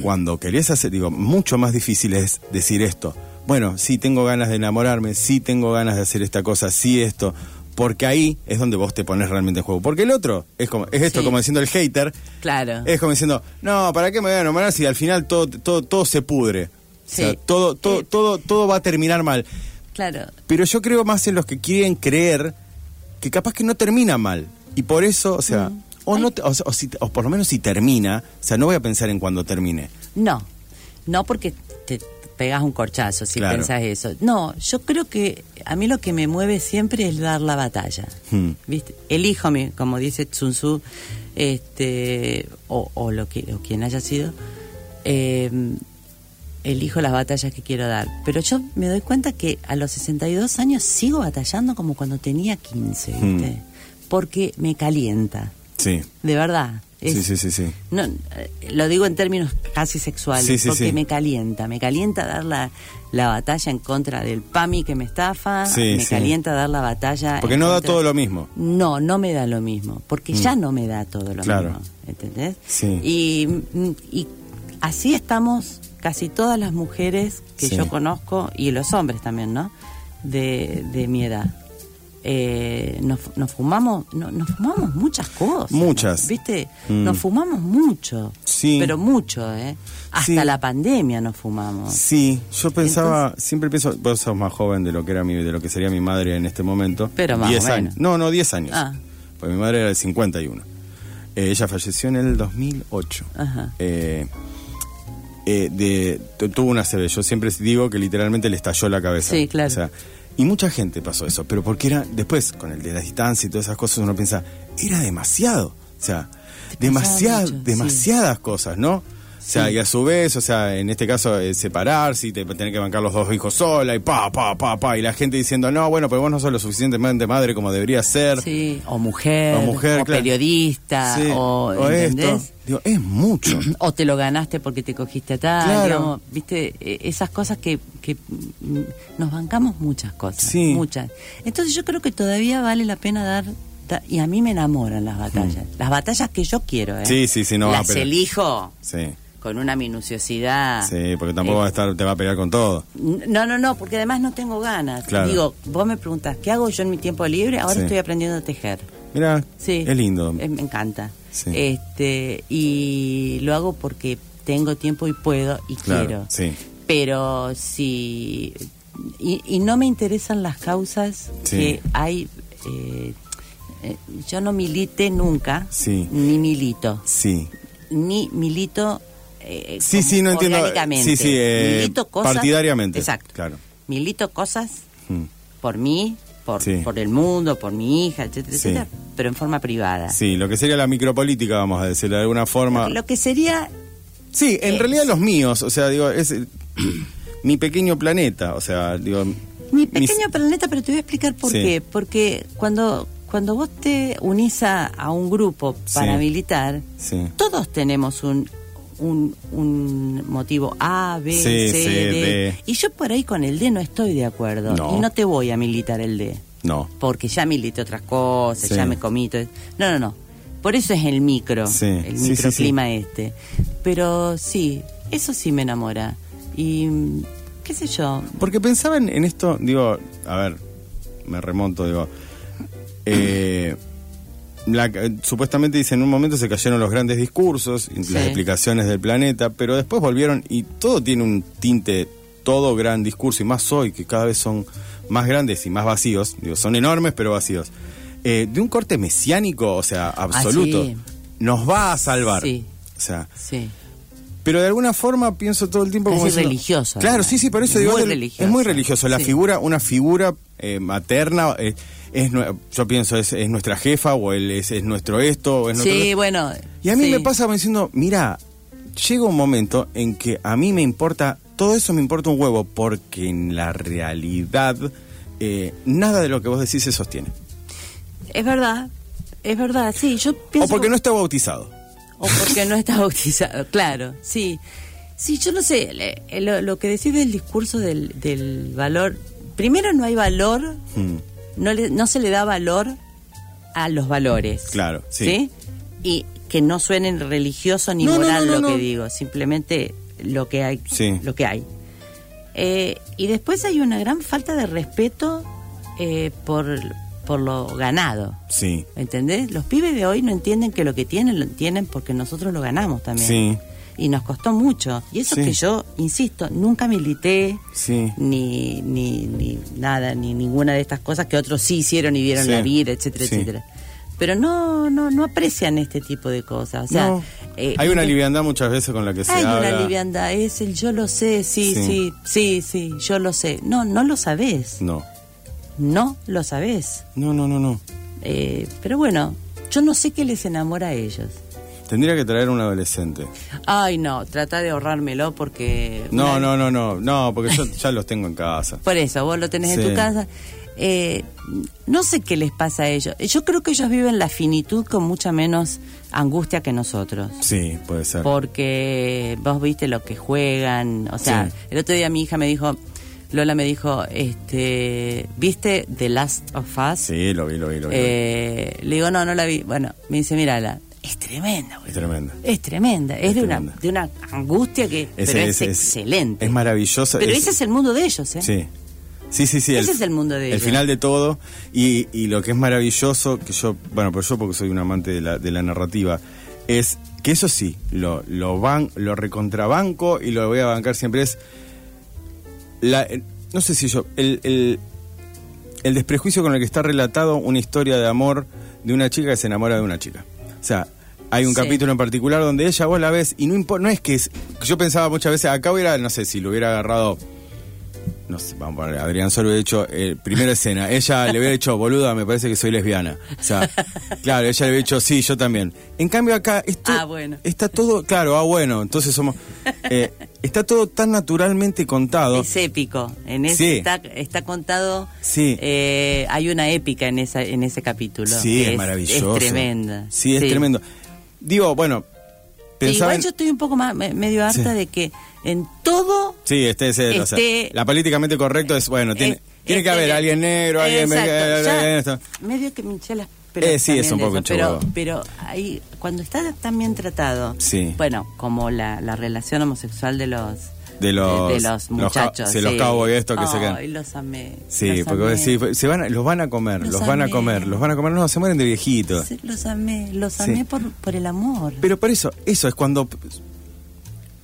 cuando querés hacer, digo, mucho más difícil es decir esto. Bueno, sí tengo ganas de enamorarme, sí tengo ganas de hacer esta cosa, sí esto. Porque ahí es donde vos te pones realmente en juego. Porque el otro es como es esto, Sí. como diciendo el hater, Claro. es como diciendo, no, ¿para qué me voy a enamorar si al final todo, todo, todo se pudre? O sea, Sí. todo, todo, Eh. todo, todo va a terminar mal. Claro. Pero yo creo más en los que quieren creer que capaz que no termina mal. Y por eso, o sea, Mm. o, no, o si- o por lo menos si termina, o sea, no voy a pensar en cuando termine. No, no porque te pegas un corchazo si Claro. pensás eso. No, yo creo que a mí lo que me mueve siempre es dar la batalla. Hmm. ¿Viste? Elijo, como dice Tsun Tzu, este, o, o lo que, o quien haya sido, eh, elijo las batallas que quiero dar. Pero yo me doy cuenta que a los 62 años sigo batallando como cuando tenía 15, ¿viste? Hmm. Porque me calienta, Sí. de verdad. Es- Sí, sí, sí, sí. no, eh, lo digo en términos casi sexuales, Sí, sí, porque me calienta, me calienta dar la, la batalla en contra del PAMI que me estafa, me calienta dar la batalla... Porque no da todo lo mismo. No, no me da lo mismo, porque Mm. ya no me da todo lo Claro. mismo, ¿entendés? Sí. Y, mm, y así estamos casi todas las mujeres que yo conozco, y los hombres también, ¿no? De, de mi edad. Eh, nos, nos fumamos no- nos fumamos muchas cosas Muchas. viste Mm. nos fumamos mucho Sí. pero mucho eh hasta Sí. la pandemia nos fumamos Sí, yo pensaba, siempre pienso, vos sos más joven de lo que era mi, de lo que sería mi madre en este momento. Pero más o 10 menos. años. No, no, 10 años. Ah. Pues mi madre era del 51. Eh, ella falleció en el 2008. Ajá. Eh, eh, de, tu- tuvo una CB. Yo siempre digo que literalmente le estalló la cabeza. Sí, claro. O sea, y mucha gente pasó eso, pero porque era, después, con el de la distancia y todas esas cosas, uno piensa, era demasiado. O sea, demasiadas, sí. demasiadas cosas, ¿no? O sea, y a su vez, o sea, en este caso, eh, separarse y te, tener que bancar los dos hijos sola y pa, pa, pa, pa. Y la gente diciendo, no, bueno, pero vos no sos lo suficientemente madre como debería ser. sí o mujer O mujer, claro. periodista Sí, o, o esto. Digo, es mucho. o te lo ganaste porque te cogiste a tal, Claro. digamos, viste, E- esas cosas que, que mm, nos bancamos muchas cosas, Sí. muchas. Entonces yo creo que todavía vale la pena dar, da- y a mí me enamoran las batallas, las batallas que yo quiero, ¿eh? Mm. Sí, sí, sí, no va a las pelear. elijo Sí, con una minuciosidad. sí, porque tampoco Eh, va a estar, te va a pelear con todo. No, no, no, porque además no tengo ganas. Claro. Digo, vos me preguntás, ¿qué hago yo en mi tiempo libre? Ahora Sí. estoy aprendiendo a tejer. Mira, Sí. es lindo. Eh, me encanta. Sí. Este, y lo hago porque tengo tiempo y puedo y Claro, quiero. sí. Pero si. Y, y no me interesan las causas Sí. que hay. eh, eh, yo no milité nunca, Sí. ni milito, Sí. ni milito. Eh, Sí, como sí, no entiendo. orgánicamente. Sí, sí, eh, milito cosas. partidariamente. Exacto. Claro. Milito cosas Mm. por mí, por, Sí. por el mundo, por mi hija, etcétera, Sí. etcétera, pero en forma privada. Sí, lo que sería la micropolítica, vamos a decirlo de alguna forma. Lo que sería Sí, en Eh, realidad los míos, o sea, digo, es eh, mi pequeño planeta, o sea, digo... Mi mis- pequeño planeta, pero te voy a explicar por Sí. qué. Porque cuando, cuando vos te unís a, a un grupo Sí. paramilitar, Sí. todos tenemos un, un, un motivo A, B, Sí, C, C, D. D. Y yo por ahí con el D no estoy de acuerdo. No. Y no te voy a militar el D. No. Porque ya milité otras cosas, Sí. ya me comí todo. No, no, no. Por eso es el micro, Sí, el sí, microclima este. Pero sí, eso sí me enamora. Y mm, qué sé yo, Porque pensaba en, en esto, digo, a ver, me remonto, digo, eh, la- eh, supuestamente dice en un momento se cayeron los grandes discursos, Sí. las explicaciones del planeta, pero después volvieron y todo tiene un tinte, todo gran discurso, y más hoy, que cada vez son más grandes y más vacíos, digo, son enormes pero vacíos, eh, de un corte mesiánico, o sea, absoluto, Ah, sí. nos va a salvar. Sí. O sea, sí. pero de alguna forma pienso todo el tiempo Es como diciendo- religioso, Claro, sí, sí, por eso Es digo, muy es- religioso. es muy religioso. La Sí. figura, una figura eh, materna, eh, es, yo pienso, es, es nuestra jefa o el, es, es nuestro esto. O es nuestro- Sí, bueno. Y a mí sí. me pasa diciendo, mira, llega un momento en que a mí me importa, todo eso me importa un huevo, porque en la realidad eh, nada de lo que vos decís se sostiene. Es verdad, es verdad, sí. Yo pienso. O porque no está bautizado. O porque no está bautizado, claro, sí. Sí, yo no sé, le- lo, lo que decís del discurso del, del valor. Primero, no hay valor, Mm, no, le- no se le da valor a los valores. Claro, sí. Y que no suenen religioso ni No, moral no, lo que digo, simplemente lo que hay. Sí. Lo que hay. Eh, y después hay una gran falta de respeto eh, por, por lo ganado. Sí, ¿Entendés? Los pibes de hoy no entienden que lo que tienen lo tienen porque nosotros lo ganamos también. sí, Y nos costó mucho. Y eso Sí. que yo, insisto, nunca milité, sí. ni, ni, ni nada, ni ninguna de estas cosas que otros sí hicieron y vieron Sí. la vida, etcétera, etcétera. Pero no, no, no aprecian este tipo de cosas. O sea, No. eh, Hay una eh, liviandad muchas veces con la que se Hay habla. una liviandad, es el yo lo sé, sí, Sí. sí, sí, sí, yo lo sé. No, no lo sabés. No, No lo sabés. no, no, no, no. Eh, pero bueno, yo no sé qué les enamora a ellos. Tendría que traer un adolescente. Ay, no, trata de ahorrármelo porque... No, una- no, no, no, no, porque yo ya los tengo en casa. Por eso, vos lo tenés en tu casa. Eh, no sé qué les pasa a ellos. Yo creo que ellos viven la finitud con mucha menos angustia que nosotros. Sí, puede ser. Porque vos viste lo que juegan. O sea, Sí. el otro día mi hija me dijo, Lola me dijo, este, ¿viste The Last of Us? Sí, lo vi, lo vi, lo vi. Eh, le digo, no, no la vi. Bueno, me dice, mírala. Es tremenda, güey. es tremenda. Es tremenda, es, Es de, una, de una angustia que Es- pero es, excelente. es maravillosa, Pero es- ese es el mundo de ellos, ¿eh? Sí. Sí, sí, sí. Ese es el mundo de El ellos. final de todo. Y, y lo que es maravilloso, que yo, bueno, pero yo porque soy un amante de la, de la narrativa, es que eso sí, lo, lo, van, lo recontrabanco y lo voy a bancar siempre, es la, el- no sé si yo, el, el, el desprejuicio con el que está relatado una historia de amor de una chica que se enamora de una chica. O sea, hay un Sí. capítulo en particular donde ella vos la ves y no no es que es, yo pensaba muchas veces, acá hubiera, no sé, si lo hubiera agarrado no sé, vamos a poner, Adrián solo hubiera hecho, eh, primera escena, ella le hubiera dicho, boluda, me parece que soy lesbiana. O sea, claro, ella le hubiera dicho, sí, yo también. En cambio acá, esto, Ah, bueno. está todo, claro, ah, bueno, entonces somos, eh, está todo tan naturalmente contado. Es épico. En ese Sí. está, está contado. Sí. eh, hay una épica en esa en ese capítulo. Sí, es, maravilloso. Es tremenda. Sí, es tremendo. Digo, bueno, pensaba igual en- yo estoy un poco más me- medio harta Sí. de que en todo Sí, este es el- o sea, Este- la políticamente correcto es, bueno, tiene, tiene que este- haber alguien negro, alguien... Exacto, esto. medio que me hinché las Eh, sí, es un poco eso, pero, pero ahí, cuando está tan bien tratado, Sí. bueno, como la, la relación homosexual de los De los- de, los los muchachos, sí, los cowboys estos que se quedan. Los amé. Sí, los porque amé. decís, se van, a- los van a comer, Los los, van a comer, los van a comer, no, se mueren de viejitos. Sí, los amé, los Sí. amé por, por el amor. Pero por eso, eso es cuando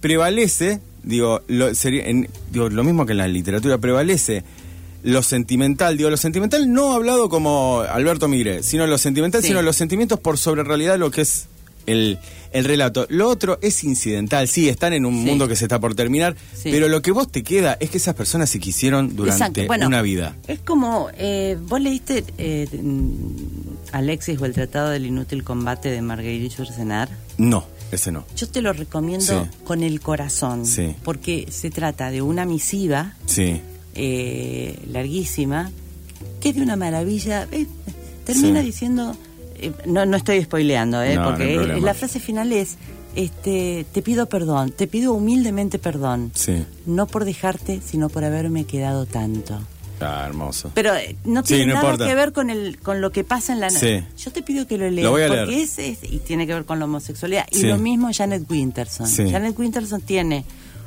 prevalece, digo, lo, sería, en- digo, lo mismo que en la literatura, prevalece lo sentimental, digo, lo sentimental no hablado como Alberto Migre, sino lo sentimental, Sí. sino los sentimientos por sobre realidad lo que es el, el relato. Lo otro es incidental, sí, están en un Sí. mundo que se está por terminar, Sí. pero lo que vos te queda es que esas personas se quisieron durante bueno, una vida. Es como, eh, vos leíste eh, Alexis o el Tratado del Inútil Combate de Marguerite Yourcenar. No, ese no. Yo te lo recomiendo Sí. con el corazón, Sí. porque se trata de una misiva Sí. eh, larguísima, que es de una maravilla. eh, termina diciendo, no, no estoy spoileando, eh, No, porque la frase final es, este, te pido perdón, te pido humildemente perdón, Sí. no por dejarte, sino por haberme quedado tanto. Ah, hermoso. Pero eh, no Sí, tiene no nada importa. que ver con el con lo que pasa en la Sí. Yo te pido que lo leas Lo voy a porque leer. es, es- y tiene que ver con la homosexualidad y lo mismo Janet Winterson. Janet Winterson tiene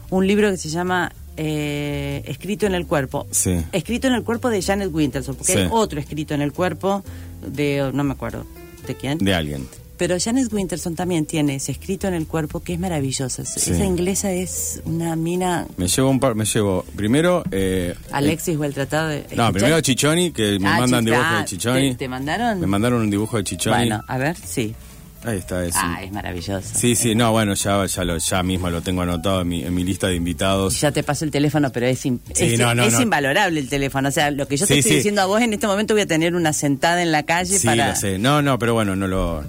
un libro que se llama eh, Escrito en el cuerpo. Sí. Escrito en el cuerpo de Janet Winterson, porque Sí. hay otro escrito en el cuerpo de no me acuerdo de quién. De alguien. Pero Janet Winterson también tiene ese escrito en el cuerpo que es maravilloso. Sí. Esa inglesa es una mina Me llevo un par, me llevo primero. Eh, Alexis o el tratado de No, primero Chichoni, que me Ah, mandan dibujos ah, de Chichoni. ¿te- te mandaron? Me mandaron un dibujo de Chichoni. Bueno, a ver, sí. Ahí está, es Ah, es maravilloso. Sí, sí, no, bueno, ya, ya, lo, ya mismo lo tengo anotado en mi, en mi lista de invitados. Ya te paso el teléfono, pero es, in- Sí, es, no, no, es no. invalorable el teléfono. O sea, lo que yo te Sí, estoy sí. diciendo a vos en este momento voy a tener una sentada en la calle Sí, para... lo sé. No, no, pero bueno, no lo.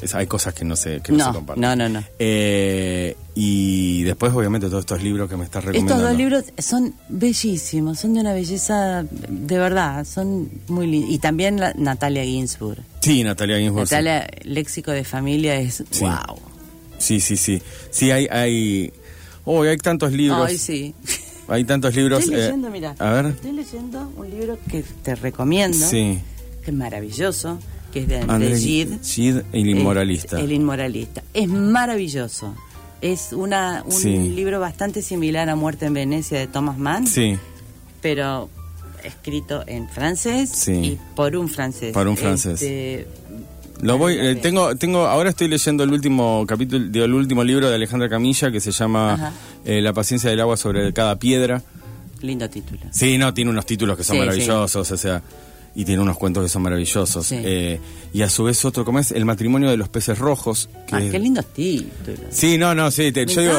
Es- hay cosas que no se, que no, No, se comparten. no, no, no. Eh, y después, obviamente, todos estos libros que me estás recomendando. Estos dos libros son bellísimos, son de una belleza de verdad, son muy lindos. Y también la- Natalia Ginsburg. Sí, Natalia Ginsburg. sí. Natalia, léxico de familia es Sí. wow. Sí, sí, sí. Sí, hay. hay oh, hay tantos libros. Ay, sí. Hay tantos libros. Estoy eh, leyendo, mira. A ver. Estoy leyendo un libro que te recomiendo. Sí. que es maravilloso, que es de, de André Gide. Gide, el inmoralista. El inmoralista. Es maravilloso. Es una, un Sí. libro bastante similar a Muerte en Venecia de Thomas Mann, Sí, pero escrito en francés Sí. y por un francés. Por un francés. Este, Lo voy, eh, tengo, tengo, ahora estoy leyendo el último capítulo, digo, el último libro de Alejandra Camilla que se llama eh, La paciencia del agua sobre cada piedra. lindo título. Sí, no, tiene unos títulos que son Sí, maravillosos, o sea, y tiene unos cuentos que son maravillosos. Sí. Eh, y a su vez otro, como es El matrimonio de los peces rojos. Que Ah, qué lindos títulos. Sí, no, no, sí, te- Me yo digo,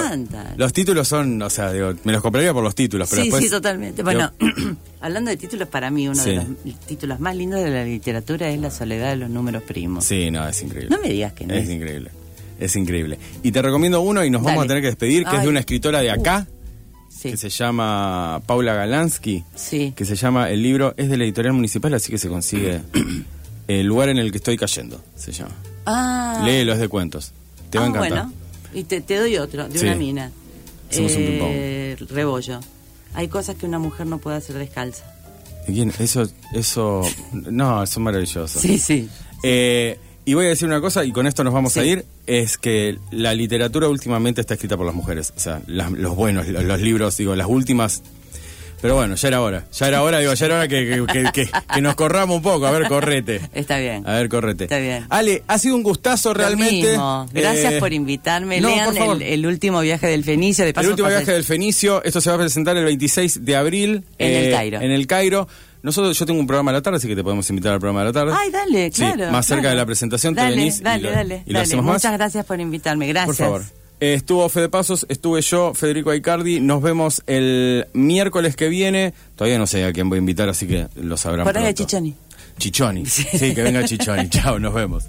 los títulos son, o sea, digo, me los compraría por los títulos, pero sí, después... sí, totalmente. digo, Bueno, hablando de títulos, para mí uno Sí. de los títulos más lindos de la literatura es La soledad de los números primos. sí, no, es increíble. No me digas que no Es increíble. Es increíble. Y te recomiendo uno y nos vamos a tener que despedir, que es de una escritora de acá, Sí. que se llama Paula Galansky, Sí. que se llama, el libro es de la editorial municipal, así que se consigue El lugar en el que estoy cayendo, se llama. Ah. Léelo, es de cuentos. Te va a Ah, encantar. Bueno, y te, te doy otro, de Sí. una mina. Hacemos un Eh, Rebollo. Hay cosas que una mujer no puede hacer descalza. ¿Y quién? Eso, eso, no, son maravillosos. Sí, sí. Eh, y voy a decir una cosa, y con esto nos vamos Sí. a ir, es que la literatura últimamente está escrita por las mujeres. O sea, las- los buenos, los, los libros, digo, las últimas... Pero bueno, ya era hora. Ya era hora, digo, ya era hora que, que- que- nos corramos un poco. A ver, correte. Está bien. A ver, correte. Está bien. Ale, ha sido un gustazo Lo realmente. mismo. Gracias Eh, por invitarme. no, Lean por favor. el, el último viaje del Fenicio. De El paso último pasa- viaje del Fenicio, esto se va a presentar el 26 de abril. En el Cairo. En el Cairo. Nosotros, yo tengo un programa a la tarde, así que te podemos invitar al programa a la tarde. Ay, dale, Sí, claro. más cerca claro. de la presentación te dale, venís y Dale, lo- dale, y lo dale. hacemos más. Muchas gracias por invitarme. Gracias. Por favor. Eh, estuvo Fede Pasos, estuve yo, Federico Aicardi. Nos vemos el miércoles que viene. Todavía no sé a quién voy a invitar, así que lo sabrán Por ahí. Chichoni. Chichoni. Sí, que venga Chichoni. Chao, nos vemos.